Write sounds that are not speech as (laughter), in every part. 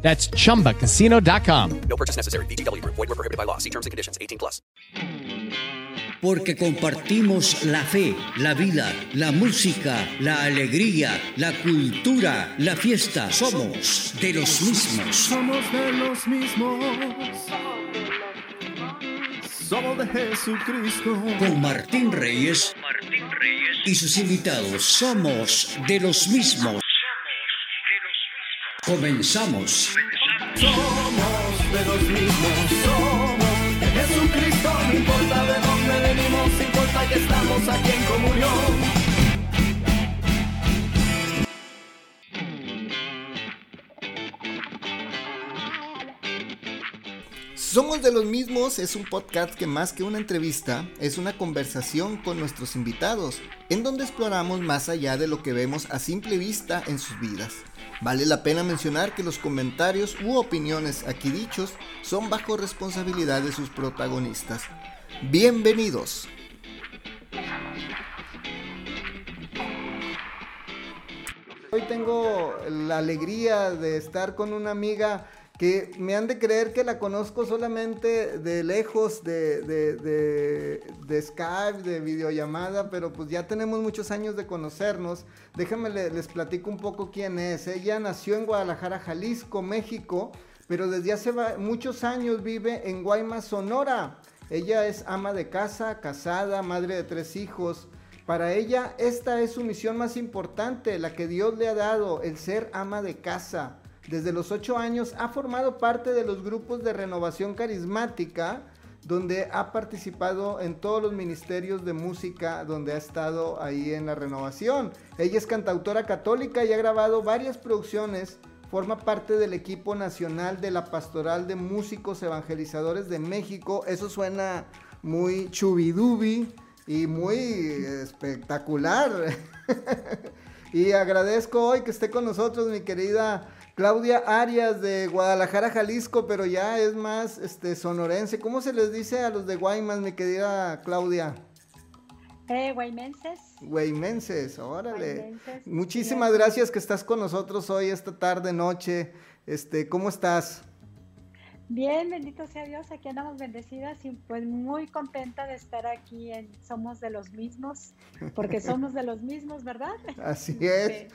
That's chumbacasino.com. No purchase necessary. BGW. Void were prohibited by law. See terms and conditions. 18 plus. Porque compartimos la fe, la vida, la música, la alegría, la cultura, la fiesta. Somos de los mismos. Somos de los mismos. Somos de Jesucristo. Con Martín Reyes, y sus invitados. Somos de los mismos. Comenzamos. Somos de los mismos. Somos de Jesucristo. No importa de dónde venimos, importa que estamos aquí en comunión. Somos de los mismos es un podcast que más que una entrevista es una conversación con nuestros invitados, en donde exploramos más allá de lo que vemos a simple vista en sus vidas. Vale la pena mencionar que los comentarios u opiniones aquí dichos son bajo responsabilidad de sus protagonistas. Bienvenidos. Hoy tengo la alegría de estar con una amiga que me han de creer que la conozco solamente de lejos, de, de, de, Skype, de videollamada, pero pues ya tenemos muchos años de conocernos. Déjenme le- les platico un poco quién es. Ella nació en Guadalajara, Jalisco, México, pero desde hace muchos años vive en Guaymas, Sonora. Ella es ama de casa, casada, madre de tres hijos. Para ella, esta es su misión más importante, la que Dios le ha dado, el ser ama de casa. Desde los ocho años ha formado parte de los grupos de renovación carismática, donde ha participado en todos los ministerios de música, donde ha estado ahí en la renovación. Ella es cantautora católica y ha grabado varias producciones. Forma parte del equipo nacional de la Pastoral de Músicos Evangelizadores de México. Eso suena muy chubidubi y muy espectacular. (laughs) y agradezco hoy que esté con nosotros mi querida Claudia Arias de Guadalajara, Jalisco, pero ya es más este sonorense. ¿Cómo se les dice a los de Guaymas, mi querida Claudia? Eh, guaymenses. Güeymenses, órale. Güeymenses, Muchísimas bien. gracias que estás con nosotros hoy, esta tarde, noche. Este, ¿cómo estás? Bien, bendito sea Dios, aquí andamos bendecidas y pues muy contenta de estar aquí en Somos de los mismos, porque (laughs) somos de los mismos, ¿verdad? Así (laughs) es.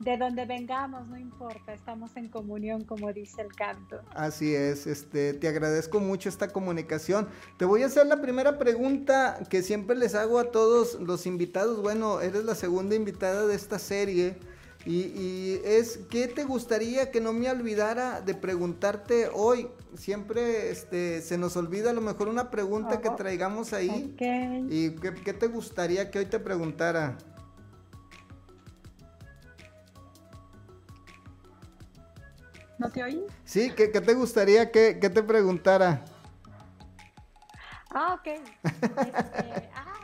De, de donde vengamos, no importa, estamos en comunión, como dice el canto. Así es, este, te agradezco mucho esta comunicación. Te voy a hacer la primera pregunta que siempre les hago a todos los invitados. Bueno, eres la segunda invitada de esta serie. Y, y es, ¿qué te gustaría que no me olvidara de preguntarte hoy? Siempre este, se nos olvida a lo mejor una pregunta que Oh, traigamos ahí. ¿Y qué, qué te gustaría que hoy te preguntara? ¿No te oí? Sí, ¿qué, qué te gustaría que, que te preguntara? Ah, ok. Este, ah.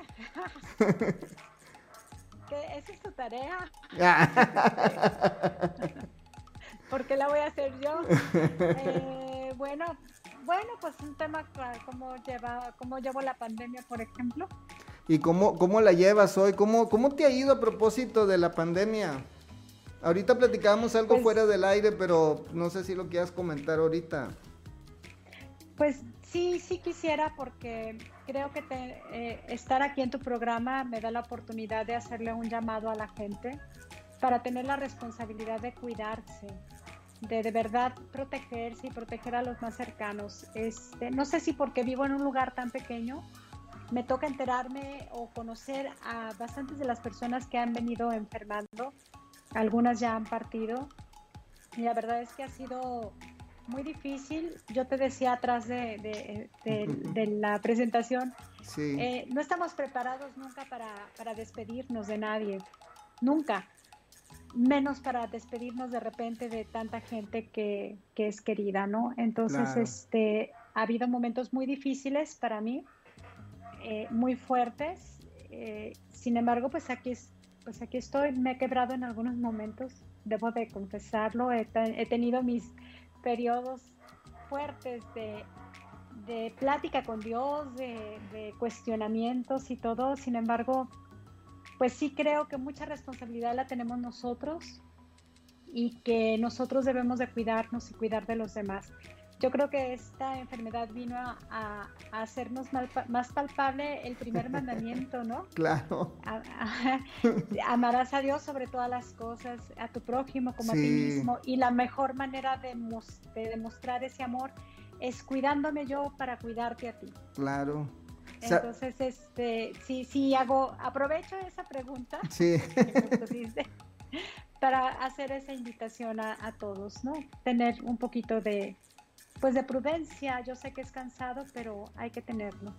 ¿Qué, ¿Esa es tu tarea? (laughs) ¿Por qué la voy a hacer yo? Eh, bueno, bueno, pues un tema cómo lleva, cómo llevo la pandemia, por ejemplo. ¿Y cómo, cómo la llevas hoy? ¿Cómo, ¿Cómo te ha ido a propósito de la pandemia? Ahorita platicábamos algo Pues- fuera del aire, pero no sé si lo quieras comentar ahorita. Pues sí, sí quisiera porque creo que te- eh, estar aquí en tu programa me da la oportunidad de hacerle un llamado a la gente para tener la responsabilidad de cuidarse, de de verdad protegerse y proteger a los más cercanos. Este, no sé si porque vivo en un lugar tan pequeño, me toca enterarme o conocer a bastantes de las personas que han venido enfermando. Algunas ya han partido. Y la verdad es que ha sido muy difícil. Yo te decía atrás de, de- de- de la presentación, Sí. eh, no estamos preparados nunca para, para despedirnos de nadie. Nunca. Menos para despedirnos de repente de tanta gente que, que es querida, ¿no? Entonces, Claro. este, ha habido momentos muy difíciles para mí, eh, muy fuertes. eh, sin embargo, pues aquí, es- pues aquí estoy, me he quebrado en algunos momentos, debo de confesarlo, he, te- he tenido mis periodos fuertes de, de plática con Dios, de, de cuestionamientos y todo. Sin embargo, pues sí creo que mucha responsabilidad la tenemos nosotros y que nosotros debemos de cuidarnos y cuidar de los demás. Yo creo que esta enfermedad vino a, a- a hacernos mal- más palpable el primer mandamiento, ¿no? (laughs) Claro. A- amarás a Dios sobre todas las cosas, a tu prójimo como a ti mismo. Y la mejor manera de, de demostrar ese amor es cuidándome yo para cuidarte a ti. Claro. Entonces, este, sí, sí hago, aprovecho esa pregunta Sí. que (laughs) para hacer esa invitación a, a todos, ¿no? Tener un poquito de, pues de prudencia. Yo sé que es cansado, pero hay que tenerlo.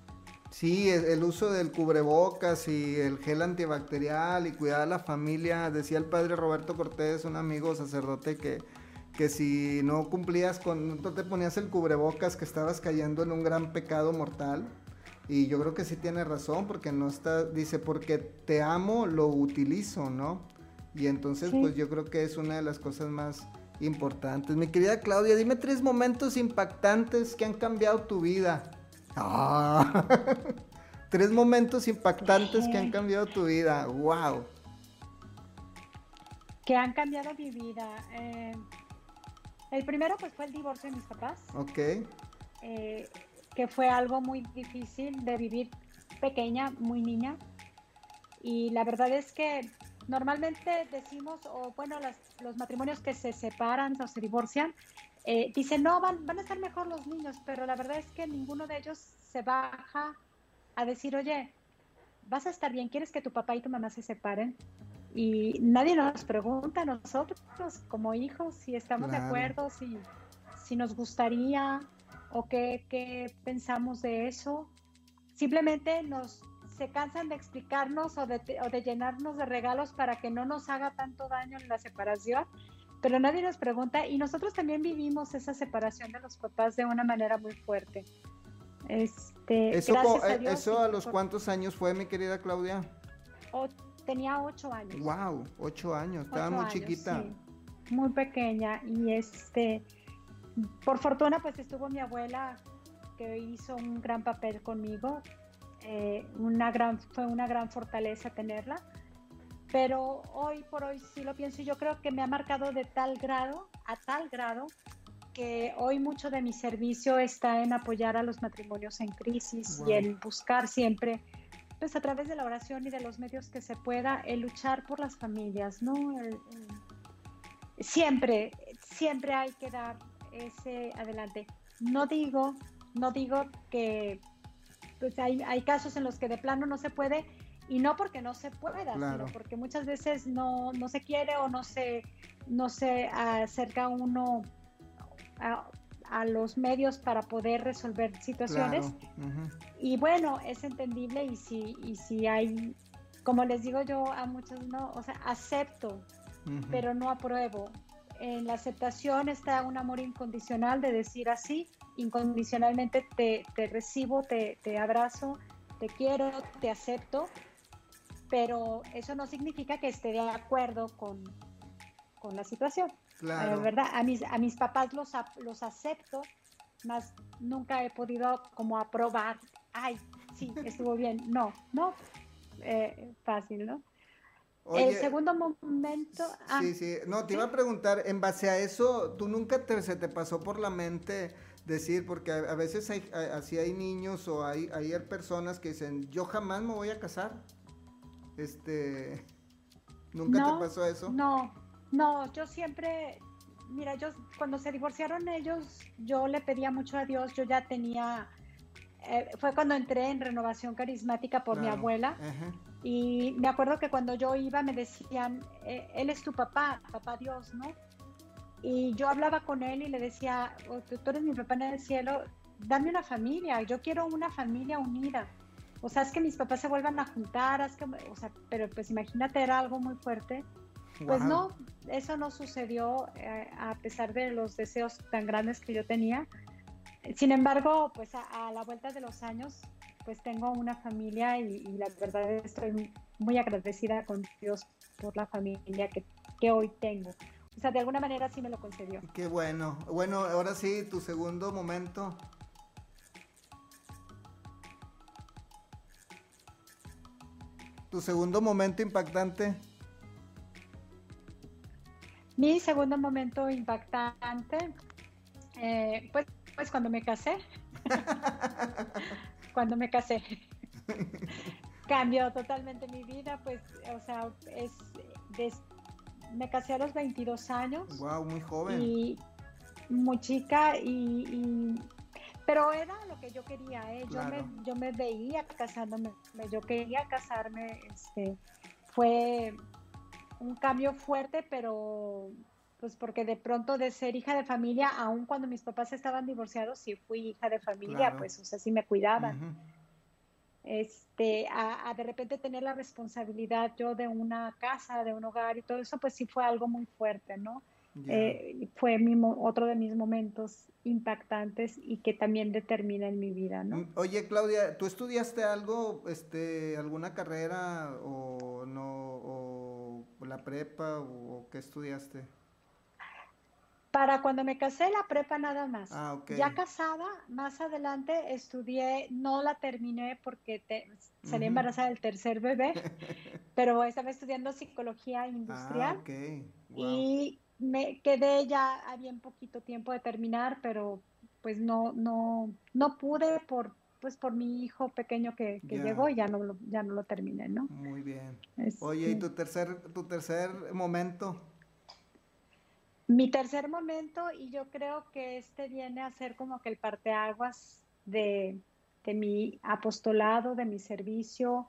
Sí, el, el uso del cubrebocas y el gel antibacterial y cuidar a la familia. Decía el padre Roberto Cortés, un amigo sacerdote, que, que si no cumplías con, no te ponías el cubrebocas, que estabas cayendo en un gran pecado mortal. Y yo creo que sí tiene razón, porque no está, dice, porque te amo, lo utilizo, ¿no? Y entonces, Sí. pues yo creo que es una de las cosas más importantes. Mi querida Claudia, dime tres momentos impactantes que han cambiado tu vida. Ah. (laughs) tres momentos impactantes que han cambiado tu vida. Wow. Que han cambiado mi vida. Eh, el primero, pues fue el divorcio de mis papás. Ok. eh, que fue algo muy difícil de vivir pequeña, muy niña. Y la verdad es que normalmente decimos, o bueno, las- los matrimonios que se separan o se divorcian, eh, dicen, no, van, van a estar mejor los niños, pero la verdad es que ninguno de ellos se baja a decir, oye, vas a estar bien, ¿quieres que tu papá y tu mamá se separen? Y nadie nos pregunta a nosotros como hijos si estamos de acuerdo, si, si nos gustaría o qué, qué pensamos de eso. Simplemente nos se cansan de explicarnos o de, o de llenarnos de regalos para que no nos haga tanto daño en la separación, pero nadie nos pregunta y nosotros también vivimos esa separación de los papás de una manera muy fuerte. Este, Eso, gracias a eh, Dios, eso a los por- cuántos años fue, mi querida Claudia? o- tenía ocho años. Wow, ocho años. Estaba Ocho muy años, chiquita. sí, muy pequeña y este por fortuna pues estuvo mi abuela que hizo un gran papel conmigo eh, una gran fue una gran fortaleza tenerla pero hoy por hoy sí lo pienso y yo creo que me ha marcado de tal grado a tal grado que hoy mucho de mi servicio está en apoyar a los matrimonios en crisis Wow. y en buscar siempre pues a través de la oración y de los medios que se pueda, el luchar por las familias, ¿no? El- el- siempre, siempre hay que dar ese adelante. No digo, no digo que pues hay, hay casos en los que de plano no se puede, y no porque no se pueda, Claro. sino porque muchas veces no, no se quiere o no se, no se acerca uno a, a los medios para poder resolver situaciones. Claro. Y bueno, es entendible y si, y si hay, como les digo yo a muchos, no, o sea, acepto, pero no apruebo. En la aceptación está un amor incondicional de decir así, incondicionalmente te, te recibo, te, te abrazo, te quiero, te acepto, pero eso no significa que esté de acuerdo con, con la situación. Claro. Eh, ¿verdad? A mis, a mis papás los, los acepto, más nunca he podido como aprobar, ay, sí, estuvo bien. No, no, eh, fácil, ¿no? El Oye, segundo momento... ah, Sí, sí. No, te ¿sí? iba a preguntar, en base a eso, ¿tú nunca te, se te pasó por la mente decir, porque a, a veces hay, a- así hay niños o hay, hay personas que dicen, yo jamás me voy a casar? Este, ¿nunca no, te pasó eso? No, no, yo siempre, mira, yo cuando se divorciaron ellos, yo le pedía mucho a Dios, yo ya tenía, eh, fue cuando entré en renovación carismática por mi Claro, abuela. ajá. Y me acuerdo que cuando yo iba me decían, eh, Él es tu papá, papá Dios, ¿no? Y yo hablaba con Él y le decía, "Oh, tú tú eres mi papá en el cielo, dame una familia, yo quiero una familia unida. O sea, es que mis papás se vuelvan a juntar, es que, o sea, pero pues imagínate, era algo muy fuerte. Pues Guau. no, eso no sucedió eh, a pesar de los deseos tan grandes que yo tenía. Sin embargo, pues a, la vuelta de los años, pues tengo una familia y, la verdad estoy muy agradecida con Dios por la familia que, que hoy tengo. O sea, de alguna manera sí me lo concedió. Qué bueno. Bueno, ahora sí, tu segundo momento. Tu segundo momento impactante. Mi segundo momento impactante, eh, pues, pues cuando me casé. (laughs) cuando me casé. (laughs) Cambió totalmente mi vida, pues, o sea, es, me casé a los 22 años. Wow, muy joven. Y muy chica y, pero era lo que yo quería, ¿eh? yo, me, yo me veía casándome, yo quería casarme, este, fue un cambio fuerte, pero pues porque de pronto de ser hija de familia, aun cuando mis papás estaban divorciados, sí fui hija de familia, pues o sea, sí me cuidaban. Este, a, de repente tener la responsabilidad yo de una casa, de un hogar y todo eso, pues sí fue algo muy fuerte, ¿no? Eh, fue mi, otro de mis momentos impactantes y que también determina en mi vida, ¿no? Mm, oye, Claudia, ¿tú estudiaste algo, este, alguna carrera o no, o la prepa o qué estudiaste? Para cuando me casé, la prepa nada más. Ah, Ya casada, más adelante estudié, no la terminé porque te, salí embarazada del tercer bebé, (laughs) pero estaba estudiando psicología industrial. Ah, Y me quedé ya, había un poquito tiempo de terminar, pero pues no, no, no pude por, pues por mi hijo pequeño que, llegó y ya no lo, ya no lo terminé, ¿no? Muy bien. Oye, ¿y tu tercer, tu tercer momento? Mi tercer momento, y yo creo que este viene a ser como que el parteaguas de, de mi apostolado, de mi servicio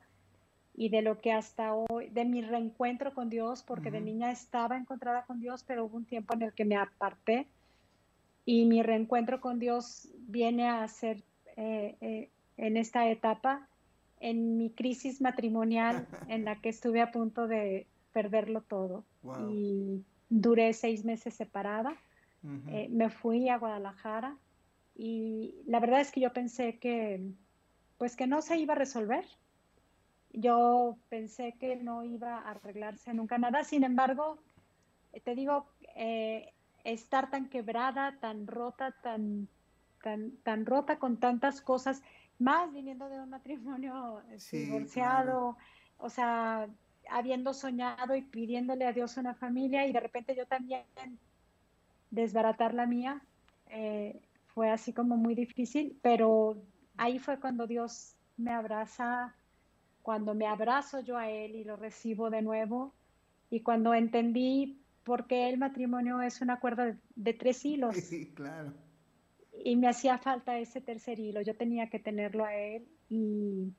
y de lo que hasta hoy, de mi reencuentro con Dios, porque de niña estaba encontrada con Dios, pero hubo un tiempo en el que me aparté. Y mi reencuentro con Dios viene a ser eh, eh, en esta etapa, en mi crisis matrimonial, (laughs) en la que estuve a punto de perderlo todo. Y duré seis meses separada, eh, me fui a Guadalajara y la verdad es que yo pensé que, pues que no se iba a resolver. Yo pensé que no iba a arreglarse nunca nada. Sin embargo, te digo, eh, estar tan quebrada, tan rota, tan, tan, tan rota con tantas cosas, más viniendo de un matrimonio divorciado, o sea, habiendo soñado y pidiéndole a Dios una familia y de repente yo también desbaratar la mía, eh, fue así como muy difícil, pero ahí fue cuando Dios me abraza, cuando me abrazo yo a Él y lo recibo de nuevo, y cuando entendí por qué el matrimonio es una cuerda de, tres hilos. (laughs) Sí, claro. Y me hacía falta ese tercer hilo, yo tenía que tenerlo a Él y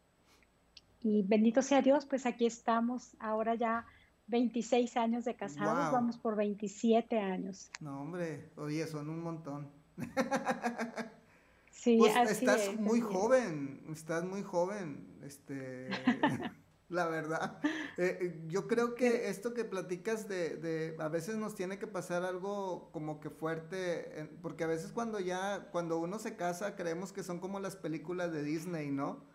y bendito sea Dios, pues aquí estamos ahora ya 26 años de casados, vamos por 27 años. No, hombre, oye, son un montón. (laughs) sí, pues estás muy joven, estás muy joven, este, (laughs) la verdad. Eh, eh, yo creo que esto que platicas de, de, a veces nos tiene que pasar algo como que fuerte, porque a veces cuando ya, cuando uno se casa, creemos que son como las películas de Disney, ¿no?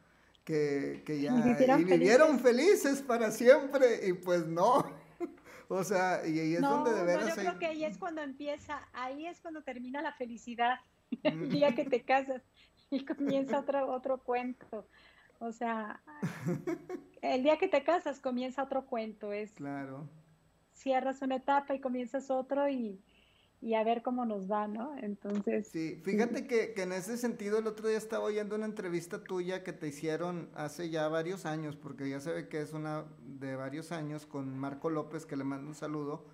Que, ya y vivieron, felices. para siempre y pues no. (laughs) o sea, y ahí es donde de veras... No, yo creo que ahí es cuando empieza, ahí es cuando termina la felicidad, (laughs) el día que te casas y comienza otro, otro cuento. O sea, (laughs) el día que te casas comienza otro cuento, es... Claro. Cierras una etapa y comienzas otro y, y a ver cómo nos va, ¿no? Entonces... Sí, fíjate Que, que, en ese sentido el otro día estaba oyendo una entrevista tuya que te hicieron hace ya varios años, porque ya se ve que es una de varios años con Marco López, que le mando un saludo,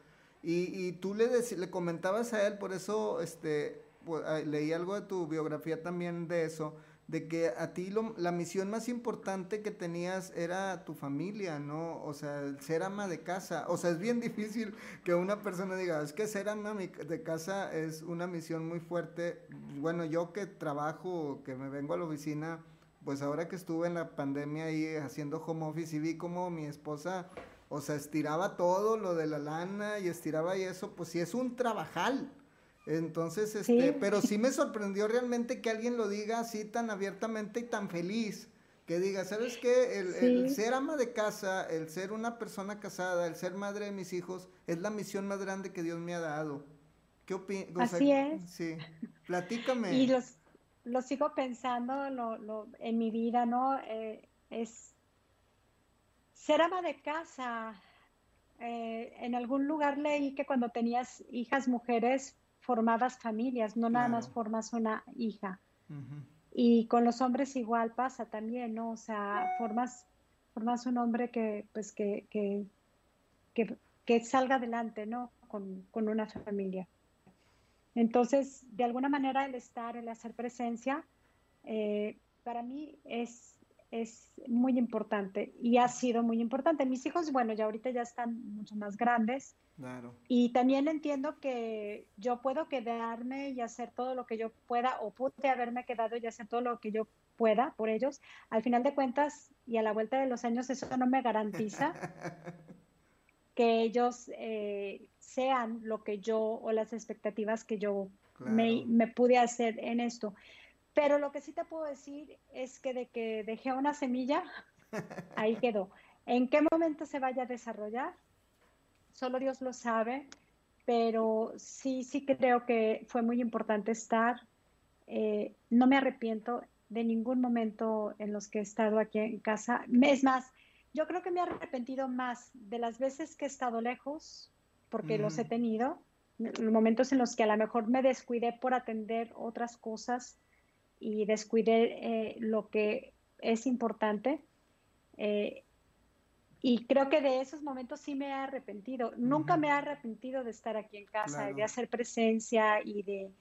y, y tú le, le comentabas a él, por eso este, pues, leí algo de tu biografía también de eso, de que a ti la misión más importante que tenías era tu familia, ¿no? O sea, el ser ama de casa. O sea, es bien (laughs) difícil que una persona diga, es que ser ama de casa es una misión muy fuerte. Bueno, yo que trabajo, que me vengo a la oficina, pues ahora que estuve en la pandemia ahí haciendo home office y vi como mi esposa, o sea, estiraba todo lo de la lana y estiraba y eso, pues sí es un trabajal. Entonces, este, pero sí me (laughs) sorprendió realmente que alguien lo diga así tan abiertamente y tan feliz. Que diga, ¿sabes qué? El, ser ama de casa, el ser una persona casada, el ser madre de mis hijos, es la misión más grande que Dios me ha dado. ¿Qué opinas? Así es. Sí, (laughs) platícame. Y los, lo sigo pensando lo, lo, en mi vida, ¿no? Eh, es ser ama de casa. Eh, en algún lugar leí que cuando tenías hijas mujeres formabas familias, no nada más formas una hija. Y con los hombres igual pasa también, ¿no? O sea, formas, formas un hombre que, pues, que, que, que, salga adelante, ¿no? Con, con, una familia. Entonces, de alguna manera, el estar, el hacer presencia, eh, para mí es es muy importante y ha sido muy importante. Mis hijos, bueno, ya ahorita ya están mucho más grandes. Claro. Y también entiendo que yo puedo quedarme y hacer todo lo que yo pueda o pude haberme quedado y hacer todo lo que yo pueda por ellos. Al final de cuentas y a la vuelta de los años eso no me garantiza (laughs) que ellos eh, sean lo que yo o las expectativas que yo me, me pude hacer en esto. Pero lo que sí te puedo decir es que de que dejé una semilla, ahí (laughs) quedó. ¿En qué momento se vaya a desarrollar? Solo Dios lo sabe, pero sí, sí creo que fue muy importante estar. Eh, no me arrepiento de ningún momento en los que he estado aquí en casa. Es más, yo creo que me he arrepentido más de las veces que he estado lejos, porque los he tenido, momentos en los que a lo mejor me descuidé por atender otras cosas y descuidé eh, lo que es importante. Eh, y creo que de esos momentos sí me he arrepentido. Nunca me he arrepentido de estar aquí en casa, de hacer presencia y de,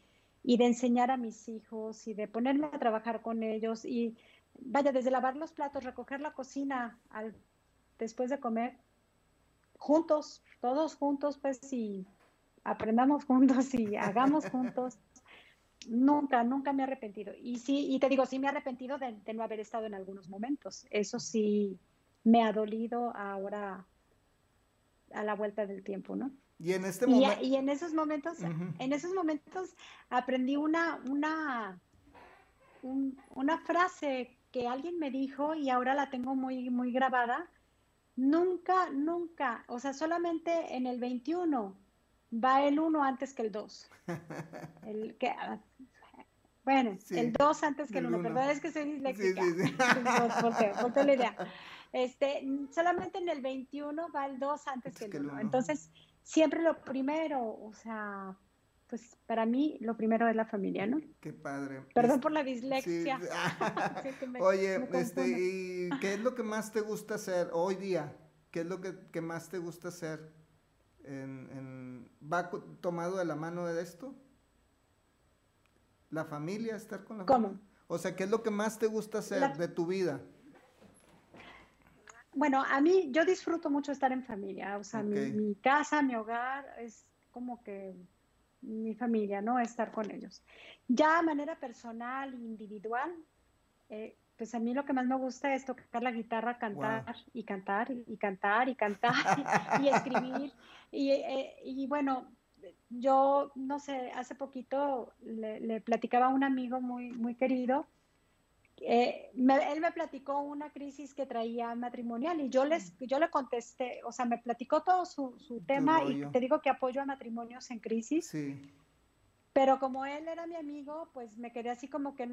y de enseñar a mis hijos y de ponerme a trabajar con ellos. Y vaya, desde lavar los platos, recoger la cocina al, después de comer, juntos, todos juntos, pues, y aprendamos juntos y hagamos juntos. (laughs) Nunca, nunca me he arrepentido. Y sí, y te digo, sí me he arrepentido de, no haber estado en algunos momentos. Eso sí me ha dolido ahora a la vuelta del tiempo, ¿no? Y en este momento. Y, en esos momentos, en esos momentos aprendí una, una, una frase que alguien me dijo y ahora la tengo muy, muy grabada. Nunca, nunca, o sea, solamente en el 21 va el 1 antes que el 2. (laughs) El, que, ah, bueno, el 2 antes que el 1, perdón, es que soy disléxica. Sí, (laughs) sí, sí. la idea. Este, solamente en el 21 va el 2 antes que el 1. Entonces, siempre lo primero, o sea, pues para mí lo primero es la familia, ¿no? Qué padre. Perdón por la dislexia. (laughs) Oye, este, ¿y qué es lo que más te gusta hacer hoy día? ¿Qué es lo que, que más te gusta hacer? en, ¿va tomado de la mano de esto? ¿La familia, estar con la ¿Cómo? O sea, ¿qué es lo que más te gusta hacer de tu vida? Bueno, a mí yo disfruto mucho estar en familia, o sea, mi, casa, mi hogar es como que mi familia, ¿no? Estar con ellos. Ya de manera personal, individual, eh, pues a mí lo que más me gusta es tocar la guitarra, cantar y cantar y cantar y (laughs) cantar y, escribir. Eh, y, bueno, yo no sé, hace poquito le, platicaba a un amigo muy, muy querido. Eh, él me platicó una crisis que traía matrimonial y yo les yo le contesté, o sea, me platicó todo su, su tema y te digo que apoyo a matrimonios en crisis. Sí. Pero como él era mi amigo, pues me quedé así como que,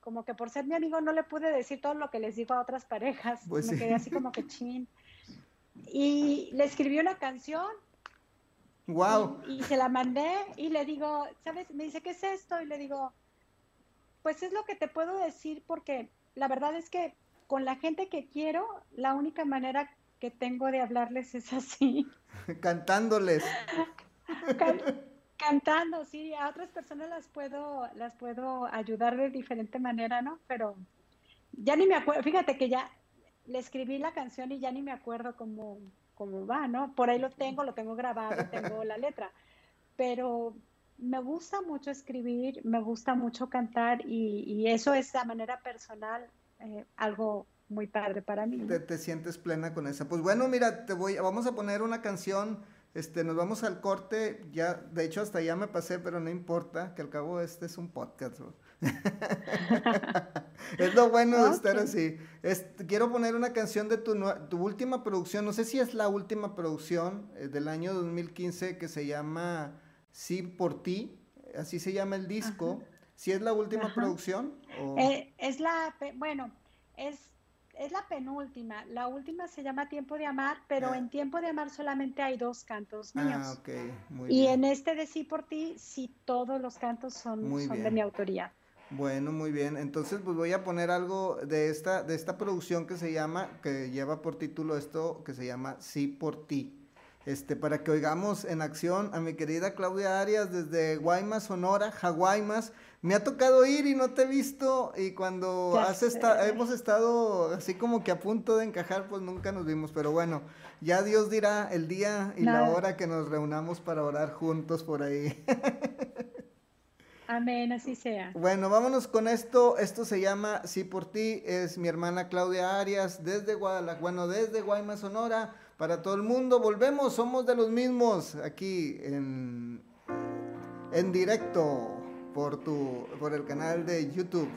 como que por ser mi amigo no le pude decir todo lo que les digo a otras parejas. Pues me quedé así como que (laughs) chin. Y le escribí una canción. Wow. Y, se la mandé y le digo, ¿sabes? Me dice, ¿qué es esto? Y le digo, pues es lo que te puedo decir porque la verdad es que con la gente que quiero, la única manera que tengo de hablarles es así. (laughs) Cantándoles. Cantando, sí, a otras personas las puedo, las puedo ayudar de diferente manera, ¿no? Pero ya ni me acuerdo, fíjate que ya le escribí la canción y ya ni me acuerdo cómo, cómo va, ¿no? Por ahí lo tengo, lo tengo grabado, tengo la letra. Pero me gusta mucho escribir, me gusta mucho cantar y, eso es de manera personal eh, algo muy padre para mí. Te, te, sientes plena con esa. Pues bueno, mira, te voy, vamos a poner una canción Este, nos vamos al corte, ya, de hecho hasta ya me pasé, pero no importa, que al cabo este es un podcast. ¿no? (laughs) es lo bueno de estar así. Es- quiero poner una canción de tu, tu última producción, no sé si es la última producción eh, del año 2015 que se llama Sí por ti, así se llama el disco. ¿Si es la última Ajá. producción? o- Eh, es la, bueno, es, es la penúltima. La última se llama Tiempo de Amar, pero Ah. en Tiempo de Amar solamente hay dos cantos míos. Ah, ok, muy y bien. en este de Sí por ti, sí todos los cantos son, Muy son de mi autoría. Bueno, muy bien. Entonces, pues voy a poner algo de esta, de esta producción que se llama, que lleva por título esto, que se llama Sí por ti. Este, para que oigamos en acción a mi querida Claudia Arias desde Guaymas, Sonora, Jaguaymas. Me ha tocado ir y no te he visto y cuando has esta- hemos estado así como que a punto de encajar, pues nunca nos vimos. Pero bueno, ya Dios dirá el día y la hora que nos reunamos para orar juntos por ahí. (laughs) Amén, así sea. Bueno, vámonos con esto. Esto se llama Sí por ti. Es mi hermana Claudia Arias desde Guadalajara, bueno, desde Guaymas, Sonora. Para todo el mundo, volvemos, somos de los mismos aquí en, en directo por, tu, por el canal de YouTube.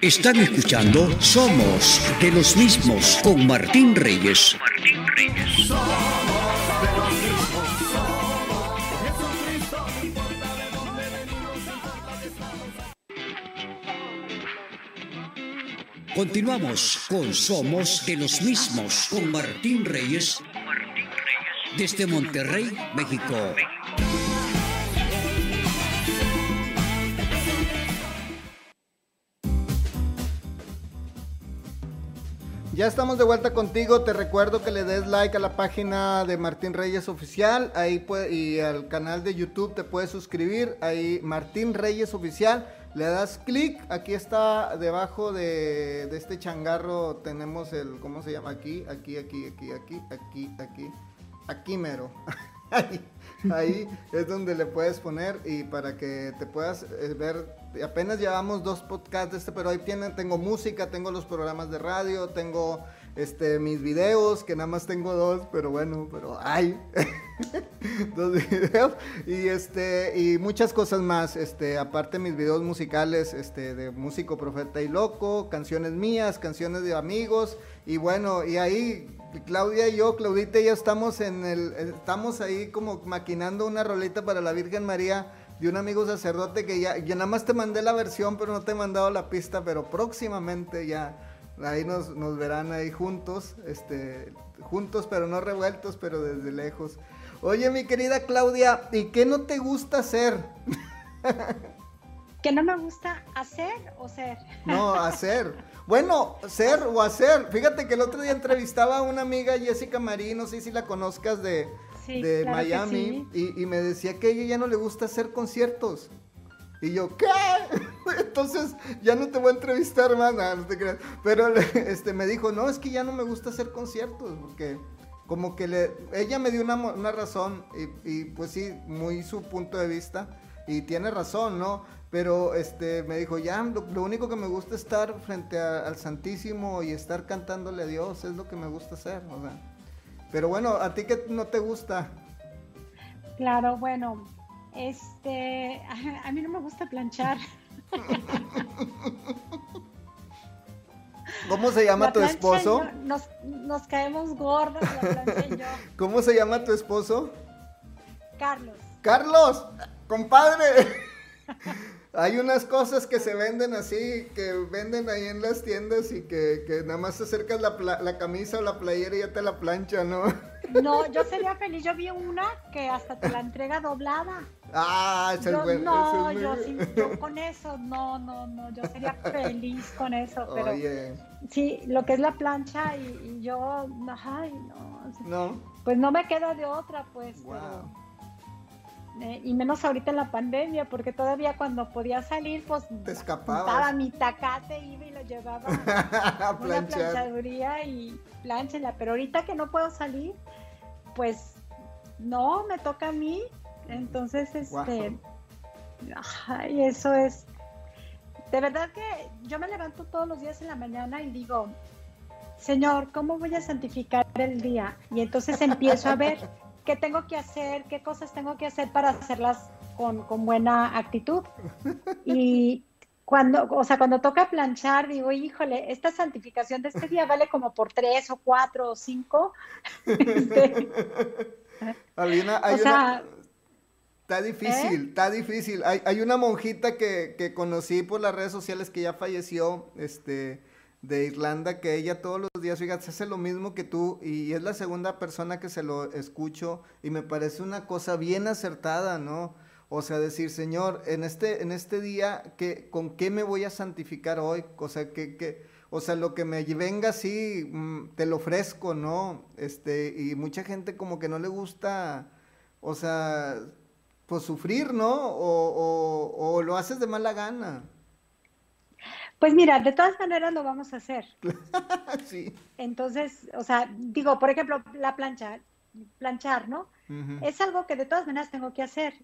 Están escuchando Somos de los mismos con Martín Reyes. Continuamos con Somos de los mismos con Martín Reyes desde Monterrey, México. Ya estamos de vuelta contigo. Te recuerdo que le des like a la página de Martín Reyes Oficial. Ahí puede, y al canal de YouTube te puedes suscribir. Ahí Martín Reyes Oficial. Le das clic. Aquí está debajo de, de este changarro. Tenemos el. ¿Cómo se llama? Aquí, aquí, aquí, aquí, aquí, aquí, aquí. Aquí mero. (laughs) ahí, ahí es donde le puedes poner y para que te puedas eh, ver. Apenas llevamos dos podcasts de este, pero ahí tienen, tengo música, tengo los programas de radio, tengo este mis videos, que nada más tengo dos, pero bueno, pero hay (laughs) dos videos. Y este y muchas cosas más, este aparte mis videos musicales, este de músico profeta y loco, canciones mías, canciones de amigos y bueno, y ahí Claudia y yo, Claudita y yo estamos en el, estamos ahí como maquinando una rolita para la Virgen María de un amigo sacerdote que ya, ya nada más te mandé la versión, pero no te he mandado la pista, pero próximamente ya, ahí nos, nos verán ahí juntos, este, juntos pero no revueltos, pero desde lejos. Oye, mi querida Claudia, ¿y qué no te gusta hacer? ¿Que no me gusta hacer o ser? No, hacer. Bueno, ser o hacer. Fíjate que el otro día entrevistaba a una amiga, Jessica Marí, no sé si la conozcas de, Sí, de claro Miami, y, y me decía que a ella ya no le gusta hacer conciertos. Y yo, ¿qué? (laughs) Entonces ya no te voy a entrevistar más, nada, no te creas. Pero (laughs) este, me dijo, no, es que ya no me gusta hacer conciertos, porque como que le, ella me dio una, una razón, y, y, pues sí, muy su punto de vista, y tiene razón, ¿no? Pero este, me dijo, ya, lo, lo único que me gusta es estar frente a- al Santísimo y estar cantándole a Dios, es lo que me gusta hacer, o sea. Pero bueno, ¿a ti qué no te gusta? Claro, bueno, este, (laughs) a mí no me gusta planchar. (laughs) ¿Cómo se llama La tu esposo? yo- nos, nos caemos gordos, la y yo. (laughs) ¿Cómo se llama tu esposo? Carlos. Carlos, compadre. Hay unas cosas que se venden así, que venden ahí en las tiendas y que, que nada más te acercas la, la camisa o la playera y ya te la plancha, ¿no? (laughs) No, yo sería feliz. Yo vi una que hasta te la entrega doblada. Ah, es Yo, no, yo, sí, yo con eso, no, no, no, yo sería feliz con eso, pero Oye, sí, lo que es la plancha y, y yo, ay, no, no, pues no me queda de otra, pues, wow. pero, eh, y menos ahorita en la pandemia, porque todavía cuando podía salir, pues, Te juntaba escapabas mi tacate, iba y lo llevaba a (laughs) una planchaduría y plánchenla, pero ahorita que no puedo salir, pues, no, me toca a mí, entonces, este, ay, eso es, de verdad que yo me levanto todos los días en la mañana y digo, Señor, ¿cómo voy a santificar el día? Y entonces empiezo a ver (laughs) qué tengo que hacer, qué cosas tengo que hacer para hacerlas con, con buena actitud. Y cuando, o sea, cuando toca planchar, digo, híjole, esta santificación de este día vale como por tres o cuatro o cinco. (laughs) Hay una- Está difícil, está difícil. Hay, hay una monjita que, que conocí por las redes sociales que ya falleció, este, de Irlanda, que ella todos los días, fíjate, hace lo mismo que tú y es la segunda persona que se lo escucho y me parece una cosa bien acertada, ¿no? O sea, decir, Señor, en este, en este día, ¿qué, ¿con qué me voy a santificar hoy? O sea, que, que, o sea, lo que me venga así, mm, te lo ofrezco, ¿no? Este, y mucha gente como que no le gusta, o sea, pues sufrir, ¿no? O, o- o lo haces de mala gana. Pues mira, de todas maneras lo vamos a hacer. (laughs) sí. Entonces, o sea, digo, por ejemplo, la plancha, planchar, ¿no? Es algo que de todas maneras tengo que hacer.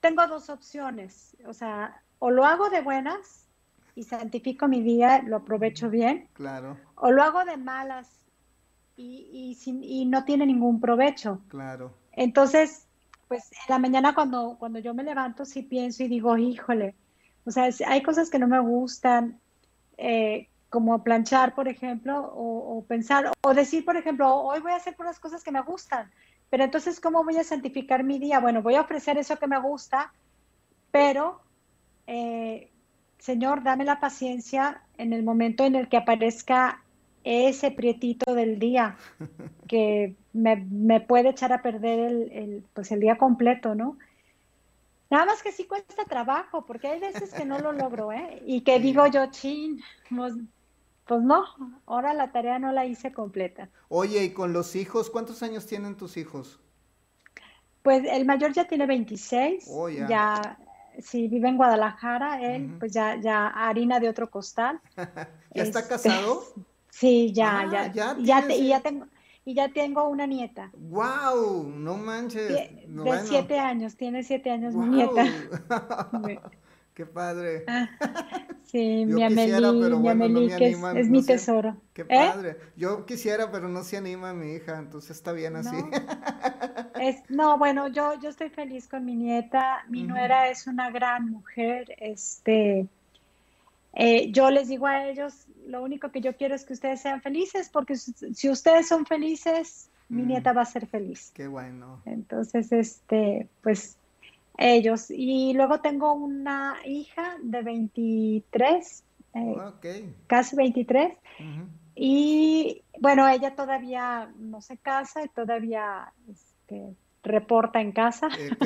Tengo dos opciones, o sea, o lo hago de buenas y santifico mi día, lo aprovecho bien, Claro, o lo hago de malas y, y, sin- y no tiene ningún provecho. claro. Entonces, pues en la mañana cuando, cuando yo me levanto sí pienso y digo, híjole, o sea, hay cosas que no me gustan, eh, como planchar, por ejemplo, o, o, pensar, o decir, por ejemplo, hoy voy a hacer unas cosas que me gustan, pero entonces, ¿cómo voy a santificar mi día? Bueno, voy a ofrecer eso que me gusta, pero, eh, Señor, dame la paciencia en el momento en el que aparezca ese prietito del día (laughs) que me, me puede echar a perder el, el, pues el día completo, ¿no? Nada más que sí cuesta trabajo, porque hay veces que no lo logro, ¿eh? Y que digo yo, chin, pues, pues no, ahora la tarea no la hice completa. Oye, ¿y con los hijos? ¿Cuántos años tienen tus hijos? Pues el mayor ya tiene 26, Oh, ya. ya, sí, vive en Guadalajara, él, pues ya, ya harina de otro costal. (laughs) ¿Ya está Este, casado? Sí, ya, Ah, ya, ya ya, te- y ya tengo, y ya tengo una nieta. ¡Wow! No manches. De, No, de bueno. siete años, tiene siete años mi nieta. (laughs) ¡Qué padre! Sí, Yo mi quisiera, Amelie, pero mi bueno, no Amelie, que es, anima, es no mi tesoro. ¡Qué ¿Eh? padre! Yo quisiera, pero no se anima mi hija, entonces está bien así. No. Es, no, bueno, yo, yo estoy feliz con mi nieta. Mi nuera es una gran mujer. Este, eh, yo les digo a ellos, lo único que yo quiero es que ustedes sean felices, porque si, ustedes son felices, mi Mm. nieta va a ser feliz. ¡Qué bueno! Entonces, este, pues ellos. Y luego tengo una hija de 23, eh, Ok. casi 23. Ujú. Y bueno, ella todavía no se casa y todavía este, reporta en casa. (laughs)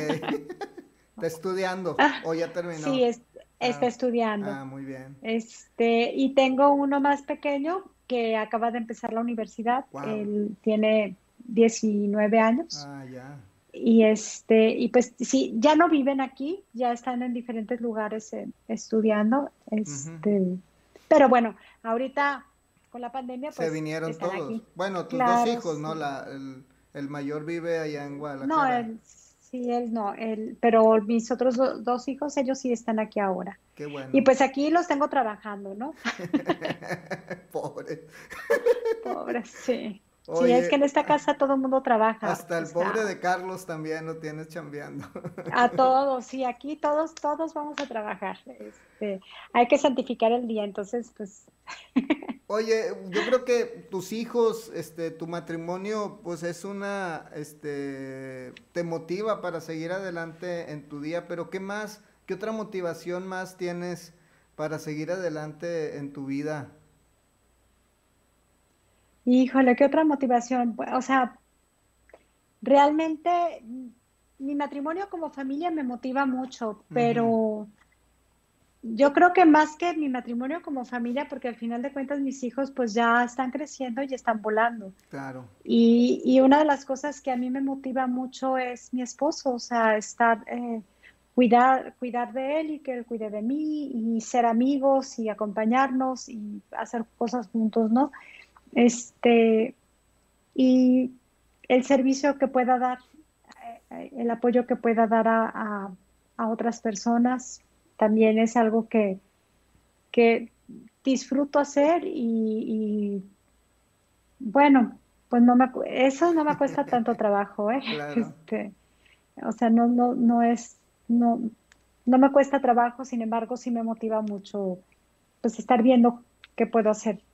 ¿Está estudiando o ya terminó? Sí, es- está Ah, estudiando. Ah, muy bien. Este, y tengo uno más pequeño que acaba de empezar la universidad. Wow. Él tiene 19 años. Ah, ya. Y este, y pues sí, ya no viven aquí, ya están en diferentes lugares eh, estudiando. Este, pero bueno, ahorita con la pandemia, pues Se vinieron están todos. aquí. Bueno, tus Claro, dos hijos, ¿no? La, el, el mayor vive allá en No, Guadalajara. Sí, él no, él, pero mis otros do- dos hijos, ellos sí están aquí ahora. Qué bueno. Y pues aquí los tengo trabajando, ¿no? (laughs) Pobre. Pobres, sí. Sí, Oye, es que en esta casa todo el mundo trabaja. Hasta el pobre de Carlos también lo tienes chambeando. (laughs) A todos, sí, aquí todos, todos vamos a trabajar. Este, hay que santificar el día, entonces, pues, (laughs) Oye, yo creo que tus hijos, este, tu matrimonio, pues es una, este, te motiva para seguir adelante en tu día, pero ¿qué más, qué otra motivación más tienes para seguir adelante en tu vida? Híjole, ¿qué otra motivación? O sea, realmente mi matrimonio como familia me motiva mucho, pero yo creo que más que mi matrimonio como familia, porque al final de cuentas mis hijos pues ya están creciendo y están volando. Claro. Y, y una de las cosas que a mí me motiva mucho es mi esposo, o sea, estar, eh, cuidar, cuidar de él y que él cuide de mí y ser amigos y acompañarnos y hacer cosas juntos, ¿no? Este, y el servicio que pueda dar, eh, el apoyo que pueda dar a, a- a otras personas también es algo que, que disfruto hacer y, y, bueno, pues no me, eso no me cuesta tanto trabajo, ¿eh? (laughs) Claro. Este, o sea, no, no, no es, no, no me cuesta trabajo, sin embargo, sí me motiva mucho, pues estar viendo qué puedo hacer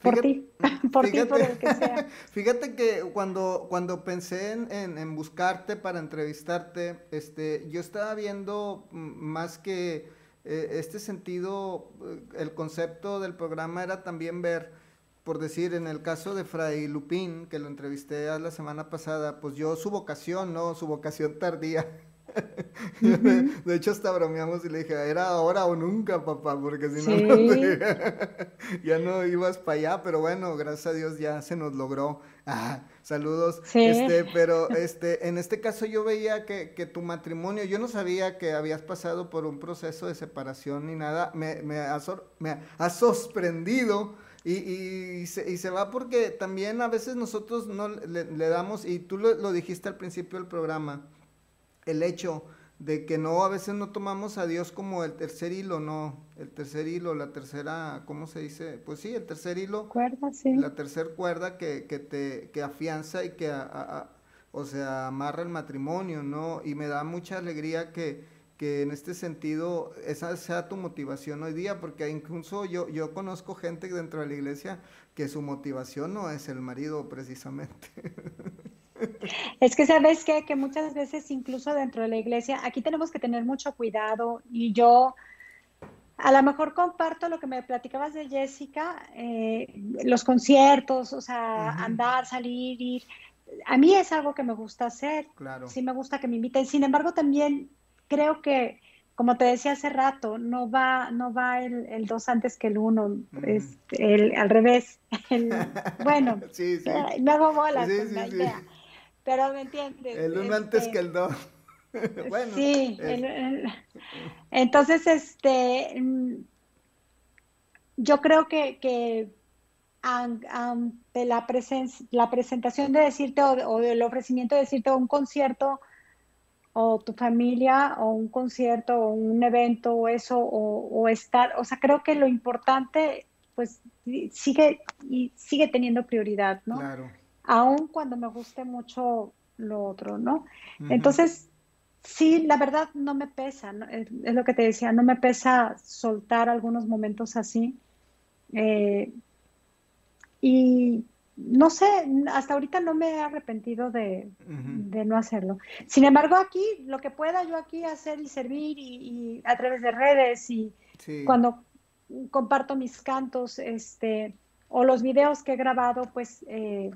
por ti, (laughs) por ti, por el que sea. (laughs) Fíjate que cuando, cuando pensé en, en- en buscarte para entrevistarte, este, yo estaba viendo más que eh, este sentido, eh, el concepto del programa era también ver, por decir, en el caso de Fray Lupín, que lo entrevisté la semana pasada, pues yo su vocación, ¿no? Su vocación tardía. De, hecho, hasta bromeamos y le dije, era ahora o nunca, papá, porque si no, no Sí. sé". (laughs) ya no ibas para allá, pero bueno, gracias a Dios ya se nos logró. Ah, saludos. Sí. Este, pero este, en este caso yo veía que, que tu matrimonio, yo no sabía que habías pasado por un proceso de separación ni nada, me, me, ha, sor- me ha sorprendido. Y, y, se, y se va porque también a veces nosotros no le, le damos, y tú lo, lo dijiste al principio del programa, el hecho de que no, a veces no tomamos a Dios como el tercer hilo, no, el tercer hilo, la tercera, ¿cómo se dice? Pues sí, el tercer hilo, Cuerda, sí. la tercer cuerda que, que te que afianza y que, a- a- a- o sea, amarra el matrimonio, ¿no? Y me da mucha alegría que, que en este sentido esa sea tu motivación hoy día, porque incluso yo, yo conozco gente dentro de la iglesia que su motivación no es el marido precisamente. (laughs) Es que sabes qué? que muchas veces incluso dentro de la iglesia, aquí tenemos que tener mucho cuidado y yo a lo mejor comparto lo que me platicabas de Jessica, eh, los conciertos, o sea, andar, salir, ir. A mí es algo que me gusta hacer. Claro. Sí me gusta que me inviten. Sin embargo, también creo que, como te decía hace rato, no va, no va el, dos antes que el uno, es el, al revés. (laughs) bueno, sí, sí. me hago bolas con la idea. Pero me entiendes. El uno antes Este, que el dos. (laughs) bueno, sí, es- el- el- entonces, este, mm, yo creo que, que an- ante la, presen- la presentación de decirte o, o el ofrecimiento de decirte un concierto o tu familia o un concierto o un evento o eso o, o estar, o sea, creo que lo importante pues sigue y sigue teniendo prioridad, ¿no? Claro. Aun cuando me guste mucho lo otro, ¿no? Entonces, sí, la verdad no me pesa, ¿no? Es, es lo que te decía, no me pesa soltar algunos momentos así. Eh, y no sé, hasta ahorita no me he arrepentido de, no hacerlo. Sin embargo, aquí, lo que pueda yo aquí hacer y servir y, y a través de redes y Sí. cuando comparto mis cantos, este, o los videos que he grabado, pues, eh,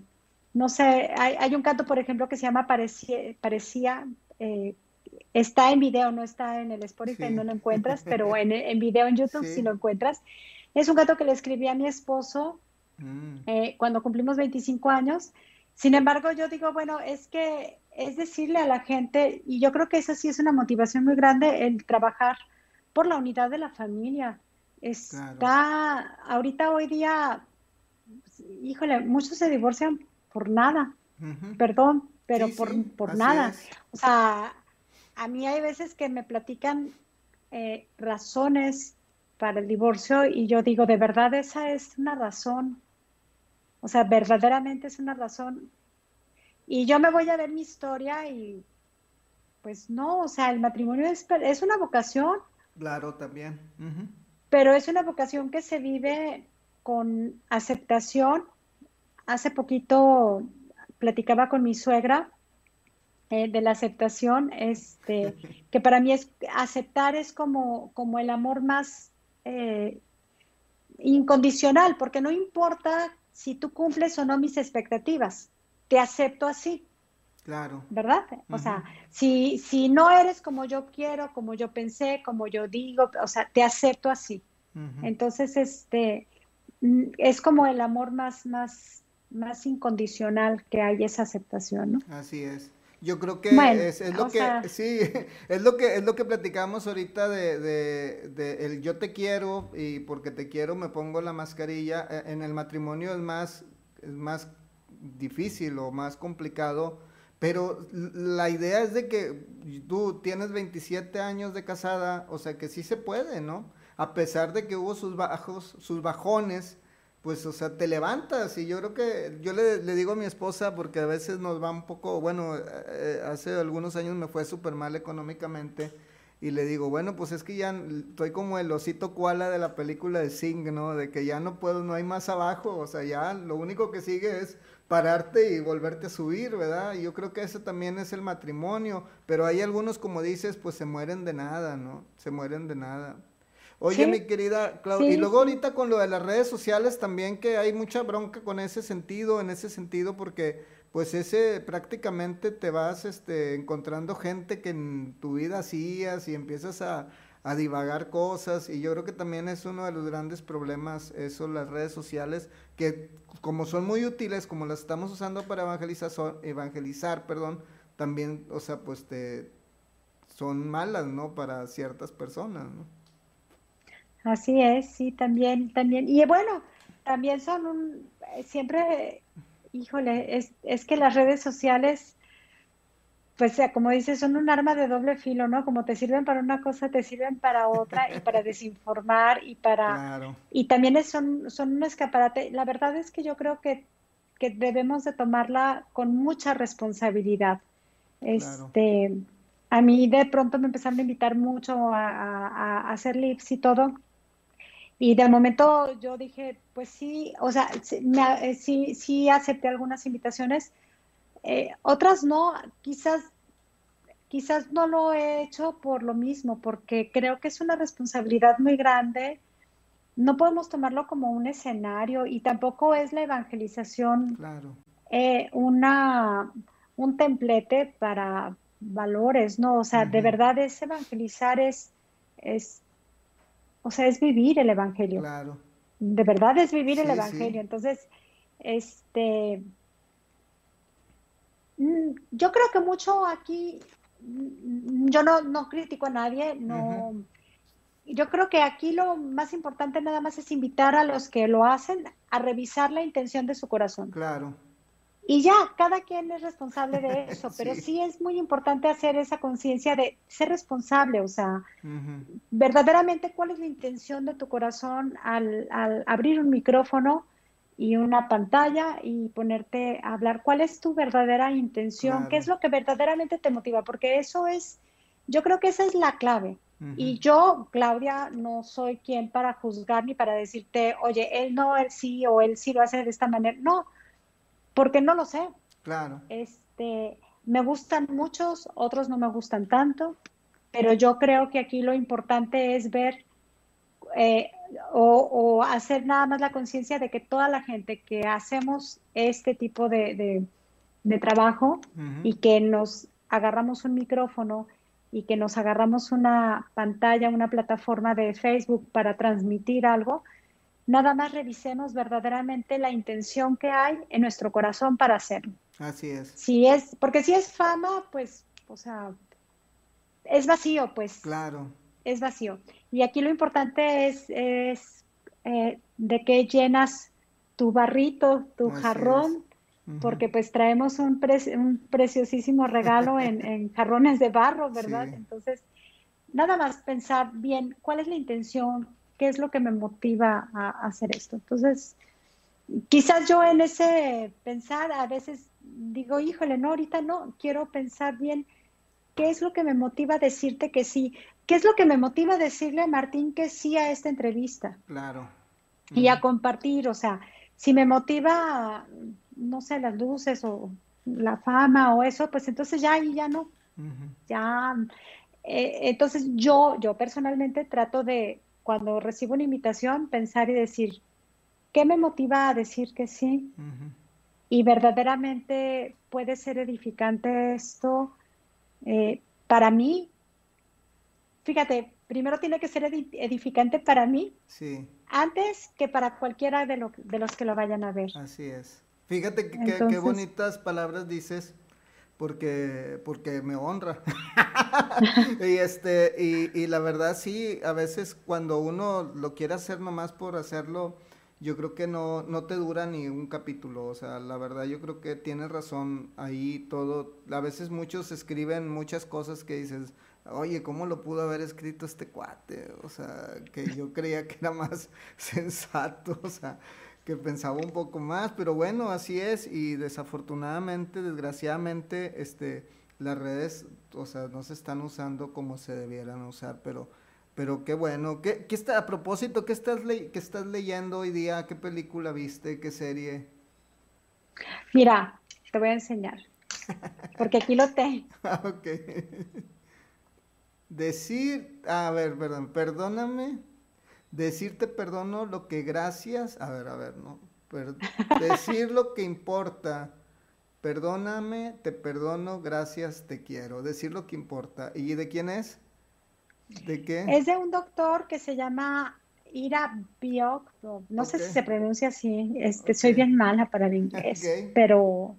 no sé, hay, hay un canto, por ejemplo, que se llama Parecía, Parecía eh, está en video, no está en el Spotify, Sí. no lo encuentras, (laughs) pero en, en video en YouTube Sí. sí lo encuentras. Es un canto que le escribí a mi esposo Mm, eh, cuando cumplimos 25 años. Sin embargo, yo digo, bueno, es que es decirle a la gente, y yo creo que esa sí es una motivación muy grande, el trabajar por la unidad de la familia. Está, ahorita hoy día, híjole, muchos se divorcian por nada, perdón, pero Sí, por, sí, por nada. es. O sea, a mí hay veces que me platican eh, razones para el divorcio y yo digo, de verdad esa es una razón. O sea, verdaderamente es una razón. Y yo me voy a ver mi historia y pues no, o sea, el matrimonio es, es una vocación, Claro, también. pero es una vocación que se vive con aceptación. Hace poquito platicaba con mi suegra eh, de la aceptación, este, (laughs) que para mí es aceptar es como, como el amor más eh, incondicional, porque no importa si tú cumples o no mis expectativas, te acepto así, Claro. ¿verdad? O sea, si, si no eres como yo quiero, como yo pensé, como yo digo, o sea, te acepto así. Entonces, este, mm, es como el amor más, más, más incondicional que hay esa aceptación, ¿no? Así es. Yo creo que Bueno, es, es lo que sea- (laughs) sí, es lo que es lo que platicamos ahorita de, de, de el yo te quiero y porque te quiero me pongo la mascarilla. Eh, En el matrimonio es más es más difícil o más complicado, pero la idea es de que tú tienes 27 años de casada, o sea que sí se puede, ¿no? A pesar de que hubo sus bajos, sus bajones, pues, o sea, te levantas y yo creo que yo le, digo a mi esposa porque a veces nos va un poco, bueno, eh, eh, hace algunos años me fue súper mal económicamente y le digo, bueno, pues es que ya estoy como el osito koala de la película de Sing, ¿no? De que ya no puedo, no hay más abajo, o sea, ya lo único que sigue es pararte y volverte a subir, ¿verdad? Y yo creo que ese también es el matrimonio, pero hay algunos, como dices, pues se mueren de nada, ¿no? Se mueren de nada. Oye, Sí. mi querida Claudia, y luego ahorita con lo de las redes sociales también que hay mucha bronca con ese sentido, en ese sentido, porque pues ese prácticamente te vas este, encontrando gente que en tu vida hacías y empiezas a, a divagar cosas y yo creo que también es uno de los grandes problemas eso, las redes sociales, que como son muy útiles, como las estamos usando para evangelizar, son- evangelizar, perdón, también, o sea, pues te son malas, ¿no? Para ciertas personas, ¿no? Así es, sí, también, también. Y bueno, también son un, eh, siempre, híjole, es, es que las redes sociales, pues eh, como dices, son un arma de doble filo, ¿no? Como te sirven para una cosa, te sirven para otra y para desinformar y para, Claro. y también es- son, son un escaparate. La verdad es que yo creo que, que debemos de tomarla con mucha responsabilidad. Claro. Este, a mí de pronto me empezaron a invitar mucho a, a- a hacer lips y todo. Y de momento yo dije, pues sí, o sea, sí, me eh, sí, sí acepté algunas invitaciones, eh, otras no, quizás, quizás no lo he hecho por lo mismo, porque creo que es una responsabilidad muy grande. No podemos tomarlo como un escenario y tampoco es la evangelización Claro. eh, una, un templete para valores, ¿no? O sea, de verdad es evangelizar, es, es, o sea, es vivir el evangelio. Claro. De verdad es vivir el sí. evangelio. Entonces, este, mm, yo creo que mucho aquí, mm, yo no, no critico a nadie, no. Yo creo que aquí lo más importante nada más es invitar a los que lo hacen a revisar la intención de su corazón. Claro. Y ya, cada quien es responsable de (laughs) eso, pero Sí. es muy importante hacer esa conciencia de ser responsable, o sea, verdaderamente cuál es la intención de tu corazón al, al abrir un micrófono y una pantalla y ponerte a hablar, cuál es tu verdadera intención, Claro. qué es lo que verdaderamente te motiva, porque eso es, yo creo que esa es la clave. Y yo, Claudia, no soy quien para juzgar ni para decirte, oye, él no, él sí, o él sí lo hace de esta manera. No, porque no lo sé. Claro. Este, me gustan muchos, otros no me gustan tanto, pero yo creo que aquí lo importante es ver eh, o, o hacer nada más la conciencia de que toda la gente que hacemos este tipo de, de- de trabajo y que nos agarramos un micrófono y que nos agarramos una pantalla, una plataforma de Facebook para transmitir algo, nada más revisemos verdaderamente la intención que hay en nuestro corazón para hacerlo. Así es. Si es, porque si es fama, pues, o sea, es vacío, pues, Claro. es vacío. Y aquí lo importante es, es eh, de que llenas tu barrito, tu Así jarrón, porque pues traemos un, pre- un preciosísimo regalo en, (laughs) en jarrones de barro, ¿verdad? Sí. Entonces, nada más pensar bien cuál es la intención, qué es lo que me motiva a, a hacer esto. Entonces, quizás yo en ese pensar a veces digo, híjole, no, ahorita no, quiero pensar bien qué es lo que me motiva a decirte que sí, qué es lo que me motiva a decirle a Martín que sí a esta entrevista Claro. y a compartir, o sea, si me motiva, no sé, las luces o la fama o eso, pues entonces ya ahí ya no, ya. eh, entonces yo, yo personalmente trato de, cuando recibo una invitación, pensar y decir, ¿qué me motiva a decir que sí? Y verdaderamente puede ser edificante esto eh, para mí. Fíjate, primero tiene que ser edi- edificante para mí Sí, antes que para cualquiera de, lo- de los que lo vayan a ver. así es. Fíjate que, qué bonitas palabras dices, porque, porque me honra. (laughs) y este, y, y la verdad sí, a veces cuando uno lo quiere hacer nomás por hacerlo, yo creo que no, no te dura ni un capítulo. O sea, la verdad yo creo que tienes razón ahí todo. A veces muchos escriben muchas cosas que dices, oye, ¿cómo lo pudo haber escrito este cuate? O sea, que yo creía que era más (laughs) sensato, o sea, que pensaba un poco más, pero bueno, así es y desafortunadamente, desgraciadamente, este, las redes, o sea, no se están usando como se debieran usar, pero, pero qué bueno. ¿Qué, qué está, a propósito, qué estás, le- qué estás leyendo hoy día? ¿Qué película viste? ¿Qué serie? Mira, te voy a enseñar, porque aquí lo tengo. (laughs) Ah, ok. Decir, a ver, perdón, perdóname. Decirte perdono lo que gracias, a ver, a ver, no. Per- decir lo que importa. Perdóname, te perdono, gracias, te quiero. Decir lo que importa. ¿Y de quién es? ¿De qué? Es de un doctor que se llama Ira Bioc, o no sé si se pronuncia así, este, soy bien mala para el inglés, pero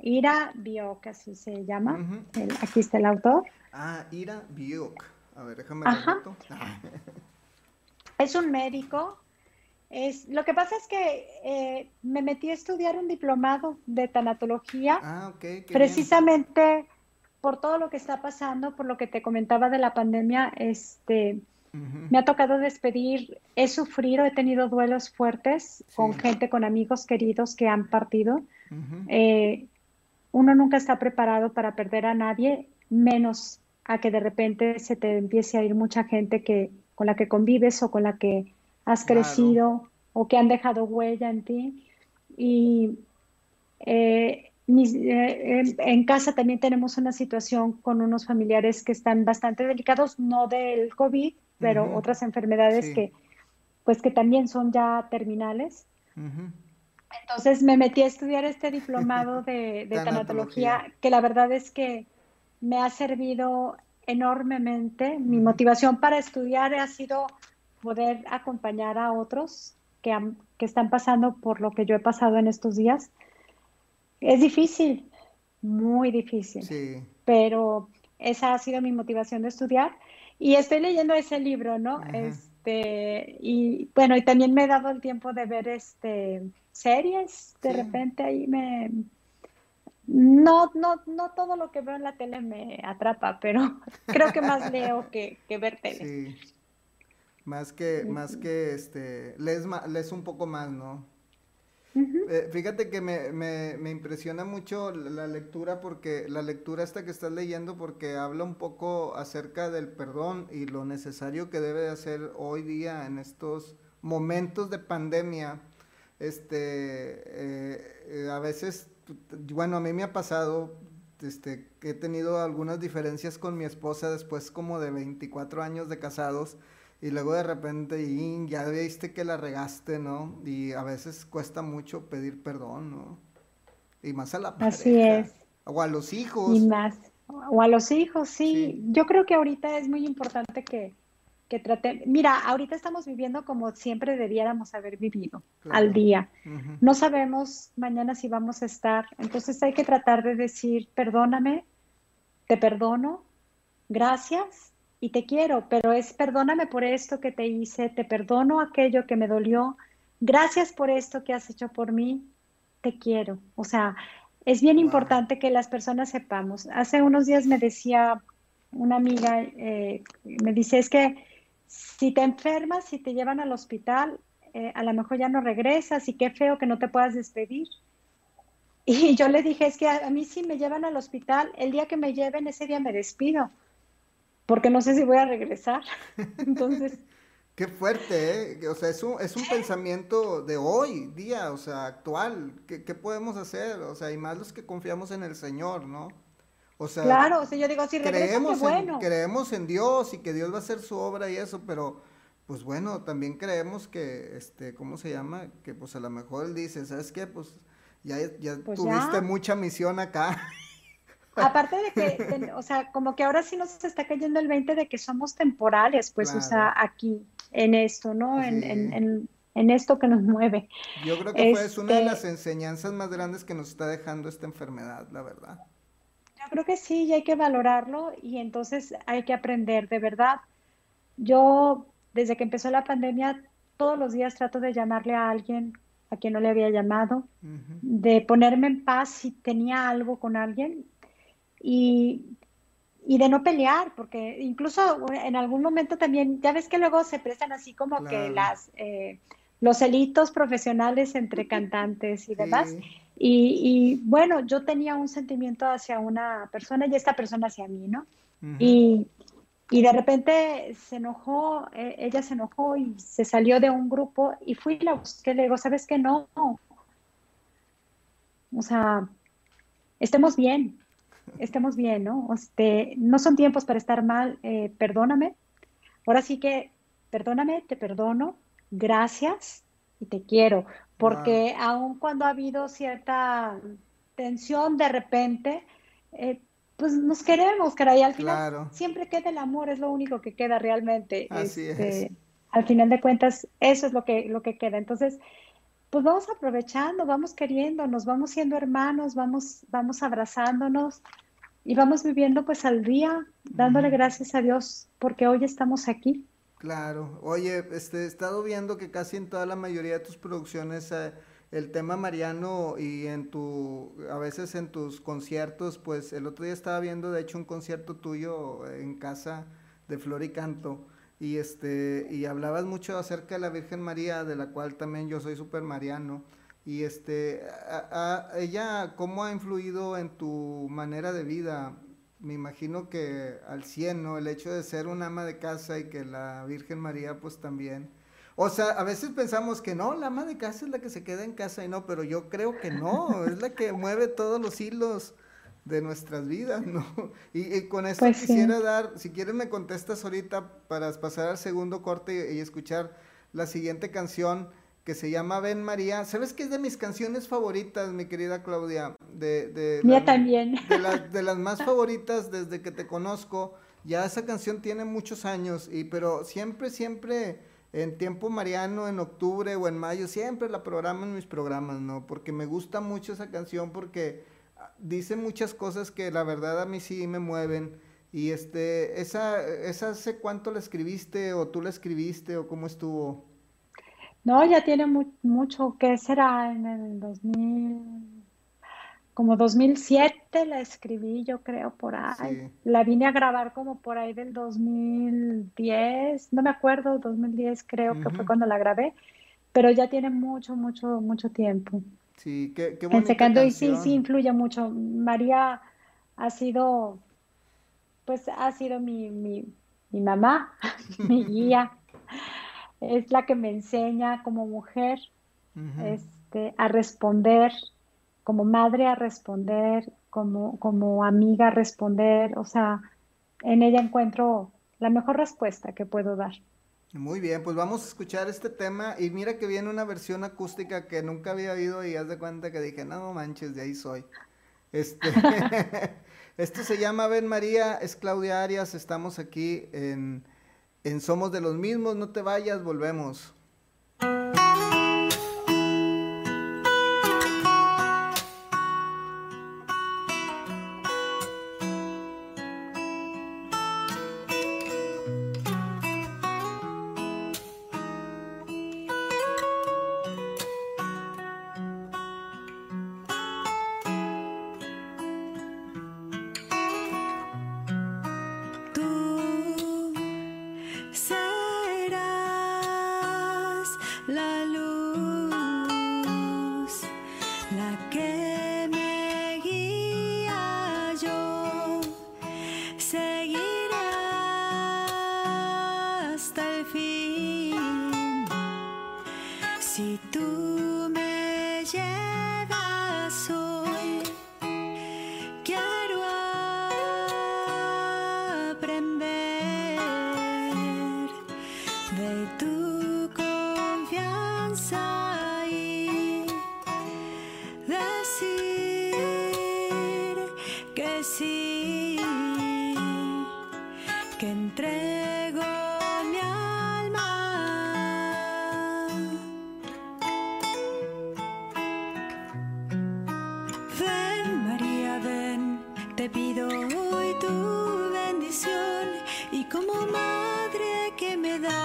Ira Bioc, así se llama. Ujú. El- aquí está el autor. Ah, Ira Biuk. A ver, déjame Ajá. (laughs) Es un médico. Es, lo que pasa es que eh, me metí a estudiar un diplomado de tanatología Ah, ok, qué bien. precisamente por todo lo que está pasando, por lo que te comentaba de la pandemia, este, me ha tocado despedir, he sufrido, he tenido duelos fuertes con gente, con amigos queridos que han partido. Eh, uno nunca está preparado para perder a nadie, menos a que de repente se te empiece a ir mucha gente que, con la que convives o con la que has Claro. crecido o que han dejado huella en ti. Y eh, mis- eh, en, en casa también tenemos una situación con unos familiares que están bastante delicados, no del COVID, pero otras enfermedades Sí. que, pues que también son ya terminales. Entonces me metí a estudiar este diplomado de, de (laughs) tanatología, que la verdad es que me ha servido enormemente. Mi motivación para estudiar ha sido poder acompañar a otros que, han- que están pasando por lo que yo he pasado en estos días. Es difícil, muy difícil, Sí. pero esa ha sido mi motivación de estudiar. Y estoy leyendo ese libro, ¿no? Ajá. Este, y bueno, y también me he dado el tiempo de ver este series, de Sí. repente ahí me no, no, no todo lo que veo en la tele me atrapa, pero (laughs) creo que más leo que, que ver tele. Sí. Más que, más que, este, lees, lees un poco más, ¿no? Eh, fíjate que me, me, me impresiona mucho la la lectura porque la lectura esta que estás leyendo porque habla un poco acerca del perdón y lo necesario que debe de hacer hoy día en estos momentos de pandemia. Este, eh, eh, a veces, bueno, a mí me ha pasado, este, que he tenido algunas diferencias con mi esposa después como de 24 años de casados y luego de repente, "Yin, ya viste que la regaste, ¿no? Y a veces cuesta mucho pedir perdón, ¿no? Y más a la Así pareja, es. O a los hijos. Y más. O a los hijos, sí. Sí. Yo creo que ahorita es muy importante que, que trate. Mira, ahorita estamos viviendo como siempre debiéramos haber vivido, Claro. al día. No sabemos mañana si vamos a estar. Entonces hay que tratar de decir, perdóname, te perdono, gracias y te quiero, pero es perdóname por esto que te hice, te perdono aquello que me dolió, gracias por esto que has hecho por mí, te quiero. O sea, es bien Wow. importante que las personas sepamos. Hace unos días me decía una amiga, eh, me dice, es que si te enfermas, si te llevan al hospital, eh, a lo mejor ya no regresas y qué feo que no te puedas despedir. Y (laughs) yo le dije, es que a, mí si me llevan al hospital, el día que me lleven, ese día me despido, porque no sé si voy a regresar. (laughs) Entonces, (laughs) Qué fuerte, ¿eh? O sea, es un, es un pensamiento de hoy día, o sea, actual. ¿Qué, qué podemos hacer? O sea, y más los que confiamos en el Señor, ¿no? O sea, claro, o sea, yo digo, si regreso, qué creemos en, bueno. creemos en Dios y que Dios va a hacer su obra y eso, pero pues bueno, también creemos que, este, ¿cómo se llama? Que pues a lo mejor Él dice, ¿sabes qué? Pues ya, ya Pues tuviste ya. mucha misión acá. Aparte de que, de- o sea, como que ahora sí nos está cayendo el 20 de que somos temporales, pues, o sea, aquí, en esto, ¿no? En, Sí. en, en, en esto que nos mueve. Yo creo que fue es una de Este- las enseñanzas más grandes que nos está dejando esta enfermedad, la verdad. Creo que sí, y hay que valorarlo y entonces hay que aprender, de verdad. Yo, desde que empezó la pandemia, todos los días trato de llamarle a alguien a quien no le había llamado, de ponerme en paz si tenía algo con alguien y, y de no pelear, porque incluso en algún momento también, ya ves que luego se prestan así como que las, eh, los celitos profesionales entre cantantes y demás. Sí. Y, y, bueno, yo tenía un sentimiento hacia una persona y esta persona hacia mí, ¿no? Y, y de repente se enojó, eh, ella se enojó y se salió de un grupo y fui y la busqué, le digo, ¿sabes qué? No. O sea, estemos bien, estemos bien, ¿no? Este, no son tiempos para estar mal, eh, perdóname. Ahora sí que, perdóname, te perdono, gracias y te quiero, porque aun cuando ha habido cierta tensión de repente, eh, pues nos queremos, caray, al final Claro. siempre queda el amor, es lo único que queda realmente. Así Este, es. Al final de cuentas, eso es lo que, lo que queda. Entonces, pues vamos aprovechando, vamos queriéndonos, vamos siendo hermanos, vamos, vamos abrazándonos y vamos viviendo pues al día, dándole gracias a Dios porque hoy estamos aquí. Claro. Oye, este, he estado viendo que casi en toda la mayoría de tus producciones eh, el tema mariano y en tu, a veces en tus conciertos, pues el otro día estaba viendo de hecho un concierto tuyo en casa de Flor y Canto y este y hablabas mucho acerca de la Virgen María, de la cual también yo soy súper mariano. Y este, ella, ¿cómo ha influido en tu manera de vida? Me imagino que al 100, ¿no? El hecho de ser un ama de casa y que la Virgen María pues también. O sea, a veces pensamos que no, la ama de casa es la que se queda en casa y no, pero yo creo que no, es la que mueve todos los hilos de nuestras vidas, ¿no? Y, y con esto Pues sí. quisiera dar, si quieres me contestas ahorita para pasar al segundo corte y, y escuchar la siguiente canción que se llama Ven María. ¿Sabes qué es de mis canciones favoritas, mi querida Claudia? De, de Mía la- también. (laughs) De, la- de las más favoritas desde que te conozco. Ya esa canción tiene muchos años, y, pero siempre, siempre en tiempo mariano, en octubre o en mayo, siempre la programo en mis programas, ¿no? Porque me gusta mucho esa canción porque ah, dice muchas cosas que la verdad a mí sí me mueven. Y este, esa, esa hace cuánto la escribiste o tú la escribiste o cómo estuvo. No, ya tiene mu- mucho, ¿qué será? En el 2000, como 2007 la escribí, yo creo, por ahí. Sí. La vine a grabar como por ahí del 2010, no me acuerdo, 2010 creo que fue cuando la grabé, pero ya tiene mucho, mucho, mucho tiempo. Sí, qué, qué En bonita secando y sí, sí influye mucho. María ha sido, pues ha sido mi, mi, mi mamá, (laughs) mi guía. Es la que me enseña como mujer este, a responder, como madre a responder, como, como amiga a responder. O sea, en ella encuentro la mejor respuesta que puedo dar. Muy bien, pues vamos a escuchar este tema y mira que viene una versión acústica que nunca había oído y haz de cuenta que dije, no manches, de ahí soy. Este, (laughs) (laughs) esto se llama Ven María, es Claudia Arias, estamos aquí en, en Somos de los Mismos, no te vayas, volvemos.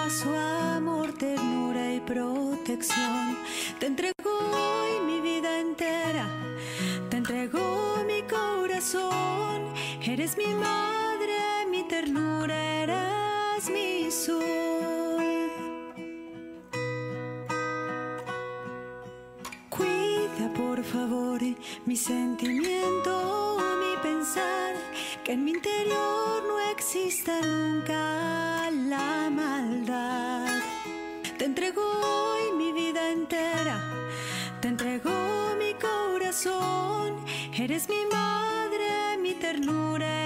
Su amor, ternura y protección, te entrego hoy mi vida entera, te entrego mi corazón, eres mi madre, mi ternura, eres mi sol. Cuida por favor mi sentimiento, mi pensar, que en mi interior no exista nunca la maldad. Te entrego hoy mi vida entera, te entrego mi corazón, eres mi madre, mi ternura,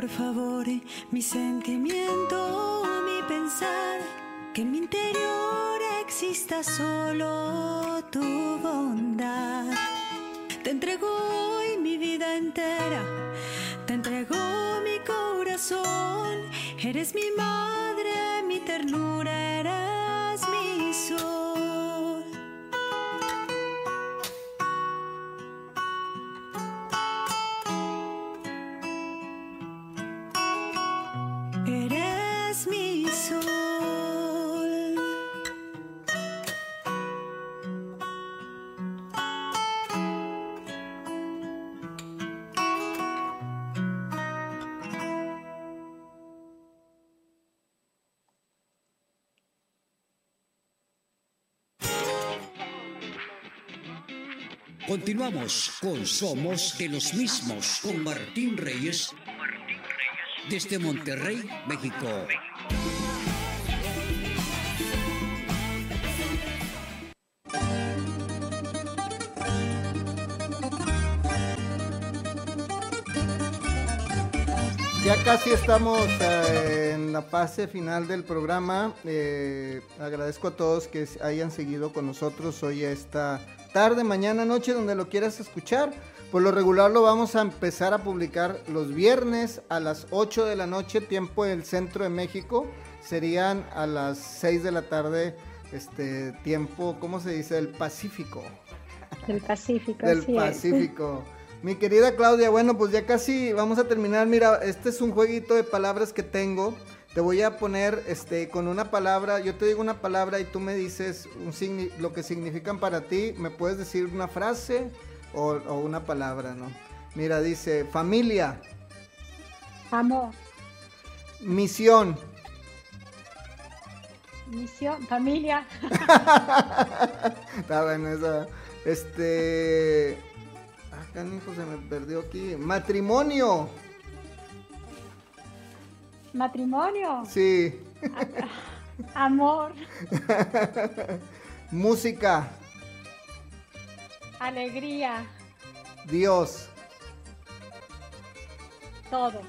por favor mi sentimiento, mi pensar, que en mi interior exista solo tu bondad. Te entrego hoy mi vida entera, te entrego mi corazón. Eres mi madre, mi ternura, Con Somos de los mismos con Martín Reyes desde Monterrey, México. Ya casi estamos eh, en la fase final del programa. Eh, agradezco a todos que hayan seguido con nosotros hoy esta tarde, mañana, noche, donde lo quieras escuchar. Por lo regular lo vamos a empezar a publicar los viernes a las 8 de la noche, tiempo del centro de México. Serían a las 6 de la tarde, este tiempo, ¿cómo se dice? El Pacífico. Del Pacífico. Del es. Pacífico. Mi querida Claudia, bueno, pues ya casi vamos a terminar. Mira, este es un jueguito de palabras que tengo. Te voy a poner este con una palabra, yo te digo una palabra y tú me dices un lo que significan para ti. Me puedes decir una frase o, o una palabra, ¿no? Mira, dice familia, Amor, misión, misión, familia, (laughs) Está bueno esa. Este. Ah, canijo, se me perdió aquí. Matrimonio. Matrimonio, Sí. (laughs) amor, (laughs) Música. alegría, Dios. todo.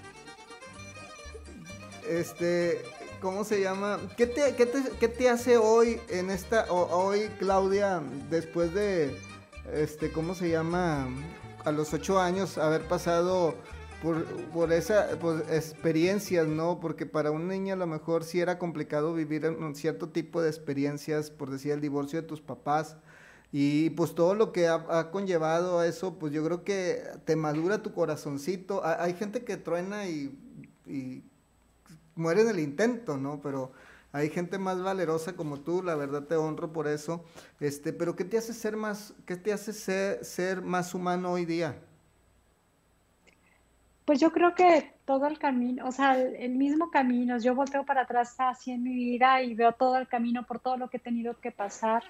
Este. ¿Cómo se llama? ¿Qué te, qué te, qué te hace hoy en esta. hoy, Claudia, después de. Este, ¿cómo se llama? A los ocho años haber pasado por, por esa por experiencias, ¿no? Porque para una niña a lo mejor sí era complicado vivir un cierto tipo de experiencias, por decir el divorcio de tus papás. Y pues todo lo que ha, conllevado a eso, pues yo creo que te madura tu corazoncito. Ha- Hay gente que truena y, y muere en el intento, ¿no? Pero hay gente más valerosa como tú, la verdad te honro por eso. Este, pero ¿qué te hace ser más, qué te hace ser, ser más humano hoy día? Pues yo creo que todo el camino, o sea, el, mismo camino, yo volteo para atrás así en mi vida y veo todo el camino por todo lo que he tenido que pasar.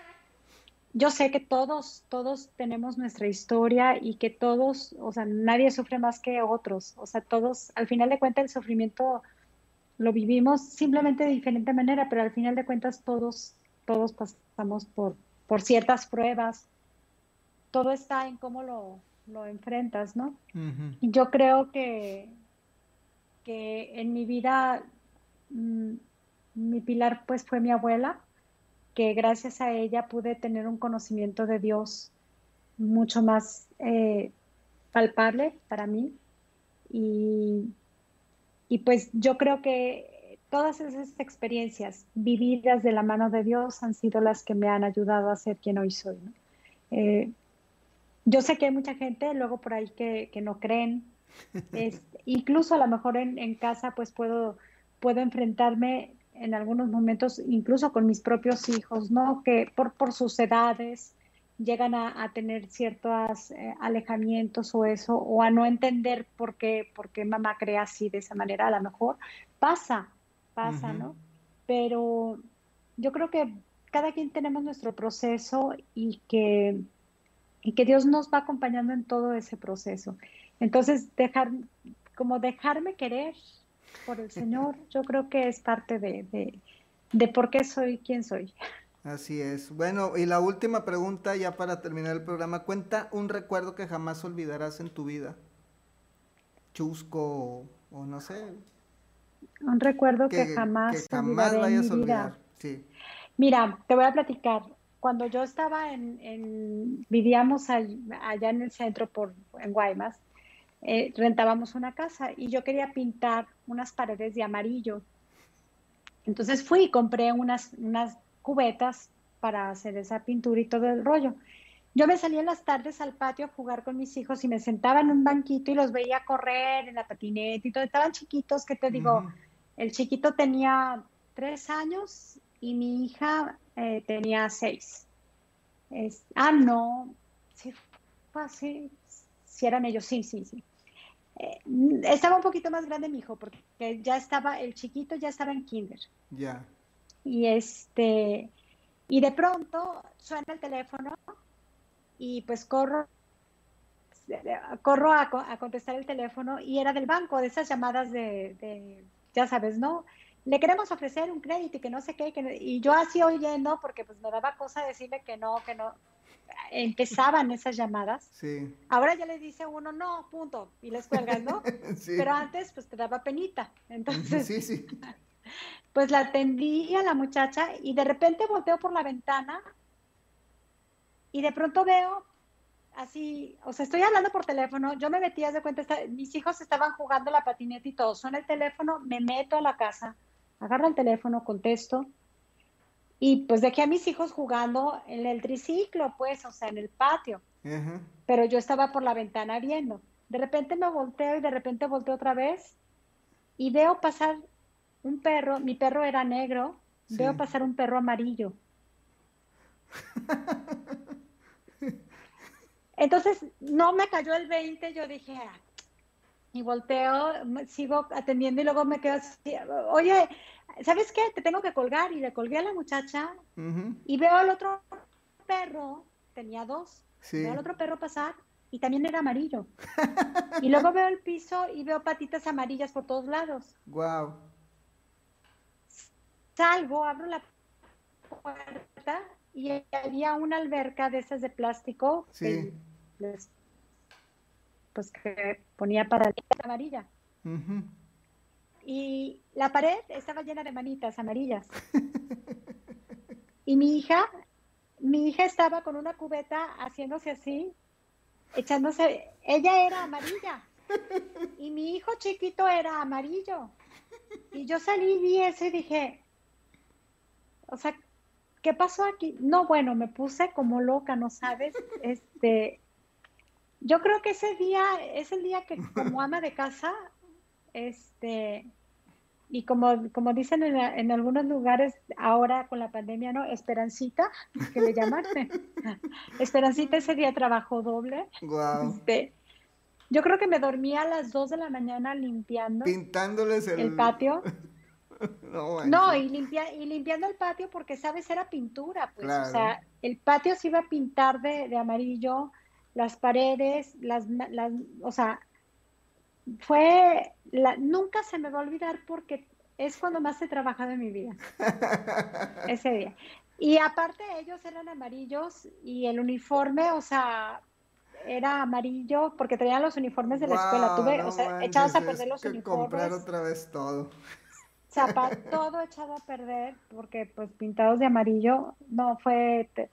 Yo sé que todos, todos tenemos nuestra historia y que todos, o sea, nadie sufre más que otros. O sea, todos, al final de cuentas, el sufrimiento lo vivimos simplemente de diferente manera, pero al final de cuentas todos, todos pasamos por, por ciertas pruebas. Todo está en cómo lo, lo enfrentas, ¿no? Yo creo que, que en mi vida mm, mi pilar pues fue mi abuela, que gracias a ella pude tener un conocimiento de Dios mucho más eh, palpable para mí. Y, y pues yo creo que todas esas experiencias vividas de la mano de Dios han sido las que me han ayudado a ser quien hoy soy, ¿no? Eh, yo sé que hay mucha gente luego por ahí que, que no creen. Es- (laughs) incluso a lo mejor en, en casa pues puedo, puedo enfrentarme en algunos momentos incluso con mis propios hijos, ¿no? Que por, por sus edades llegan a, a tener ciertos eh, alejamientos o eso, o a no entender por qué, por qué mamá cree así de esa manera. A lo mejor pasa, pasa. ¿no? Pero yo creo que cada quien tenemos nuestro proceso y que y que Dios nos va acompañando en todo ese proceso. Entonces, dejar, como dejarme querer por el Señor, yo creo que es parte de, de, de por qué soy quien soy. Así es. Bueno, y la última pregunta ya para terminar el programa. Cuenta un recuerdo que jamás olvidarás en tu vida. Chusco o, no sé. Un recuerdo que, jamás, que jamás olvidaré vayas a mi vida. olvidar. Sí. Mira, te voy a platicar. Cuando yo estaba en, en- vivíamos all- allá en el centro por en Guaymas, eh, rentábamos una casa y yo quería pintar unas paredes de amarillo. Entonces fui y compré unas, unas cubetas para hacer esa pintura y todo el rollo. Yo me salía en las tardes al patio a jugar con mis hijos y me sentaba en un banquito y los veía correr en la patineta y todo. Estaban chiquitos, ¿qué te digo? El chiquito tenía tres años y mi hija eh, tenía seis. Es- ah, no, sí, sí eran ellos, sí, sí, sí. Eh, estaba un poquito más grande mi hijo porque ya estaba, el chiquito ya estaba en kinder. Ya. Y este, y de pronto suena el teléfono y pues corro, corro a, co- a contestar el teléfono y era del banco, de esas llamadas de, de, ya sabes, ¿no? Le queremos ofrecer un crédito y que no sé qué, que no- y yo así oyendo, porque pues me daba cosa decirle que no, que no. Empezaban (laughs) esas llamadas. Sí. Ahora ya le dice uno, no, punto, y les cuelgas, ¿no? (laughs) Sí. Pero antes pues te daba penita. Entonces, Sí, sí. (laughs) pues la atendí a la muchacha y de repente volteo por la ventana y de pronto veo así, o sea, estoy hablando por teléfono, yo me metí, de cuenta, está- mis hijos estaban jugando la patineta y todo, suena el teléfono, me meto a la casa, agarro el teléfono, contesto y pues dejé a mis hijos jugando en el triciclo, pues, o sea, en el patio pero yo estaba por la ventana viendo. De repente me volteo y de repente volteo otra vez y veo pasar un perro, mi perro era negro, Sí. veo pasar un perro amarillo. (laughs) Entonces no me cayó el 20, yo dije, "Ah", y volteo, sigo atendiendo y luego me quedo así, oye, ¿sabes qué? Te tengo que colgar y le colgué a la muchacha y veo al otro perro, tenía dos, Sí. veo al otro perro pasar y también era amarillo. (laughs) Y luego veo el piso y veo patitas amarillas por todos lados. Wow. Salgo, abro la puerta y había una alberca de esas de plástico, Sí. que les- pues que ponía para amarilla. Ujú. Y la pared estaba llena de manitas amarillas. Y mi hija, mi hija estaba con una cubeta haciéndose así, echándose, ella era amarilla. Y mi hijo chiquito era amarillo. Y yo salí y vi eso y dije, o sea, ¿qué pasó aquí? No, bueno, me puse como loca, ¿no sabes? Este, yo creo que ese día es el día que como ama de casa, este, y como, como dicen en, en algunos lugares ahora con la pandemia, ¿no? Esperancita, que le llaman. (laughs) Esperancita ese día trabajó doble. Wow. Este, yo creo que me dormí a las 2 de la mañana limpiando Pintándoles el, el patio. (laughs) No, y, limpia, y limpiando el patio porque, ¿sabes? Era pintura, pues. Claro. O sea, el patio se iba a pintar de, de amarillo, las paredes, las, las, o sea, fue, la, nunca se me va a olvidar porque es cuando más he trabajado en mi vida, (laughs) ese día. Y aparte ellos eran amarillos y el uniforme, o sea, era amarillo porque traían los uniformes de la escuela. Tuve, no o sea, manches, echados a perder los que comprar uniformes otra vez todo. zapa- todo echado a perder porque pues pintados de amarillo no fue te-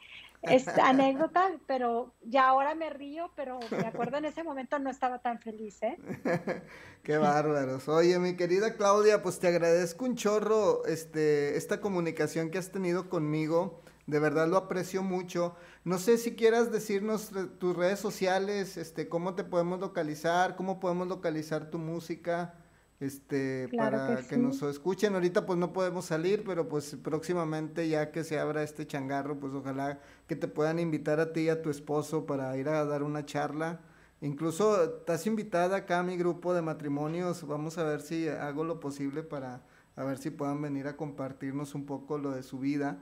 es anécdota (laughs) pero ya ahora me río pero me acuerdo en ese momento no estaba tan feliz ¿eh? (laughs) Qué bárbaros. Oye, mi querida Claudia, pues te agradezco un chorro este, esta comunicación que has tenido conmigo. De verdad lo aprecio mucho. No sé si quieras decirnos re- tus redes sociales, este, cómo te podemos localizar, cómo podemos localizar tu música, este, Claro para que nos escuchen. Ahorita pues no podemos salir, pero pues próximamente ya que se abra este changarro, pues ojalá que te puedan invitar a ti y a tu esposo para ir a dar una charla. Incluso estás invitada acá a mi grupo de matrimonios. Vamos a ver si hago lo posible para a ver si puedan venir a compartirnos un poco lo de su vida.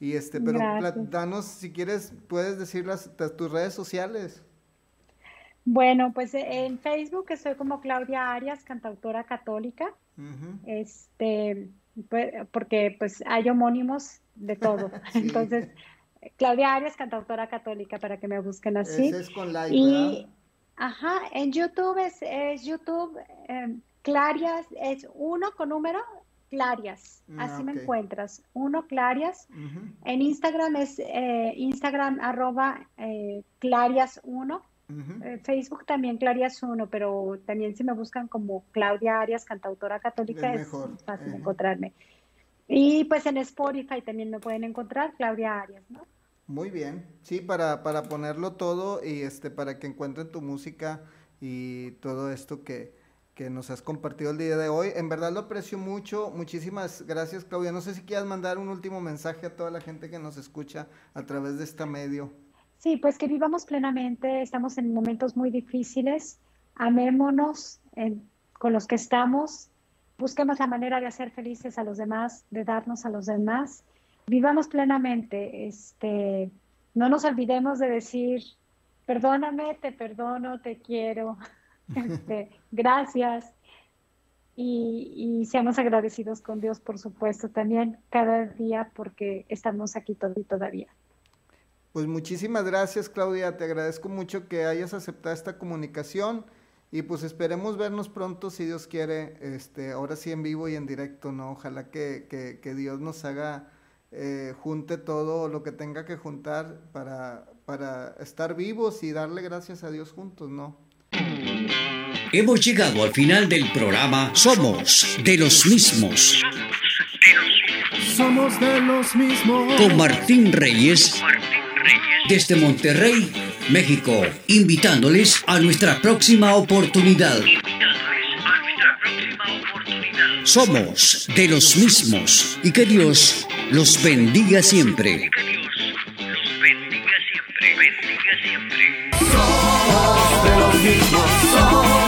Y este, pero danos, si quieres, puedes decir las, ta- tus redes sociales. Bueno, pues eh, en Facebook estoy como Claudia Arias, cantautora católica. Este, pues, porque pues hay homónimos de todo. (laughs) Entonces, Claudia Arias, cantautora católica, para que me busquen así. Ese es con y. Ajá, en YouTube es, YouTube em, Clarias, es uno con número Clarias, así me encuentras, uno Clarias. En Instagram es eh, Instagram arroba eh, Clarias1. Eh, Facebook también Clarias uno, pero también si me buscan como Claudia Arias, cantautora católica, es, fácil eh. encontrarme. Y pues en Spotify también me pueden encontrar, Claudia Arias, ¿no? Muy bien, sí, para, para ponerlo todo y este, para que encuentren tu música y todo esto que, que nos has compartido el día de hoy. En verdad lo aprecio mucho. Muchísimas gracias, Claudia. No sé si quieras mandar un último mensaje a toda la gente que nos escucha a través de este medio. Sí, pues que vivamos plenamente, estamos en momentos muy difíciles, amémonos en- con los que estamos, busquemos la manera de hacer felices a los demás, de darnos a los demás, vivamos plenamente, este, no nos olvidemos de decir, perdóname, te perdono, te quiero, (laughs) este, gracias. Y, seamos agradecidos con Dios, por supuesto, también cada día porque estamos aquí todavía. Pues muchísimas gracias, Claudia. Te agradezco mucho que hayas aceptado esta comunicación y pues esperemos vernos pronto, si Dios quiere, este, ahora sí en vivo y en directo, ¿no? Ojalá que, que- que Dios nos haga, eh, junte todo lo que tenga que juntar para, para estar vivos y darle gracias a Dios juntos, ¿no? Hemos llegado al final del programa Somos de los mismos Somos de los mismos. con Martín Reyes desde Monterrey, México, invitándoles a nuestra próxima oportunidad. Somos de los mismos y que Dios los bendiga siempre. de los mismos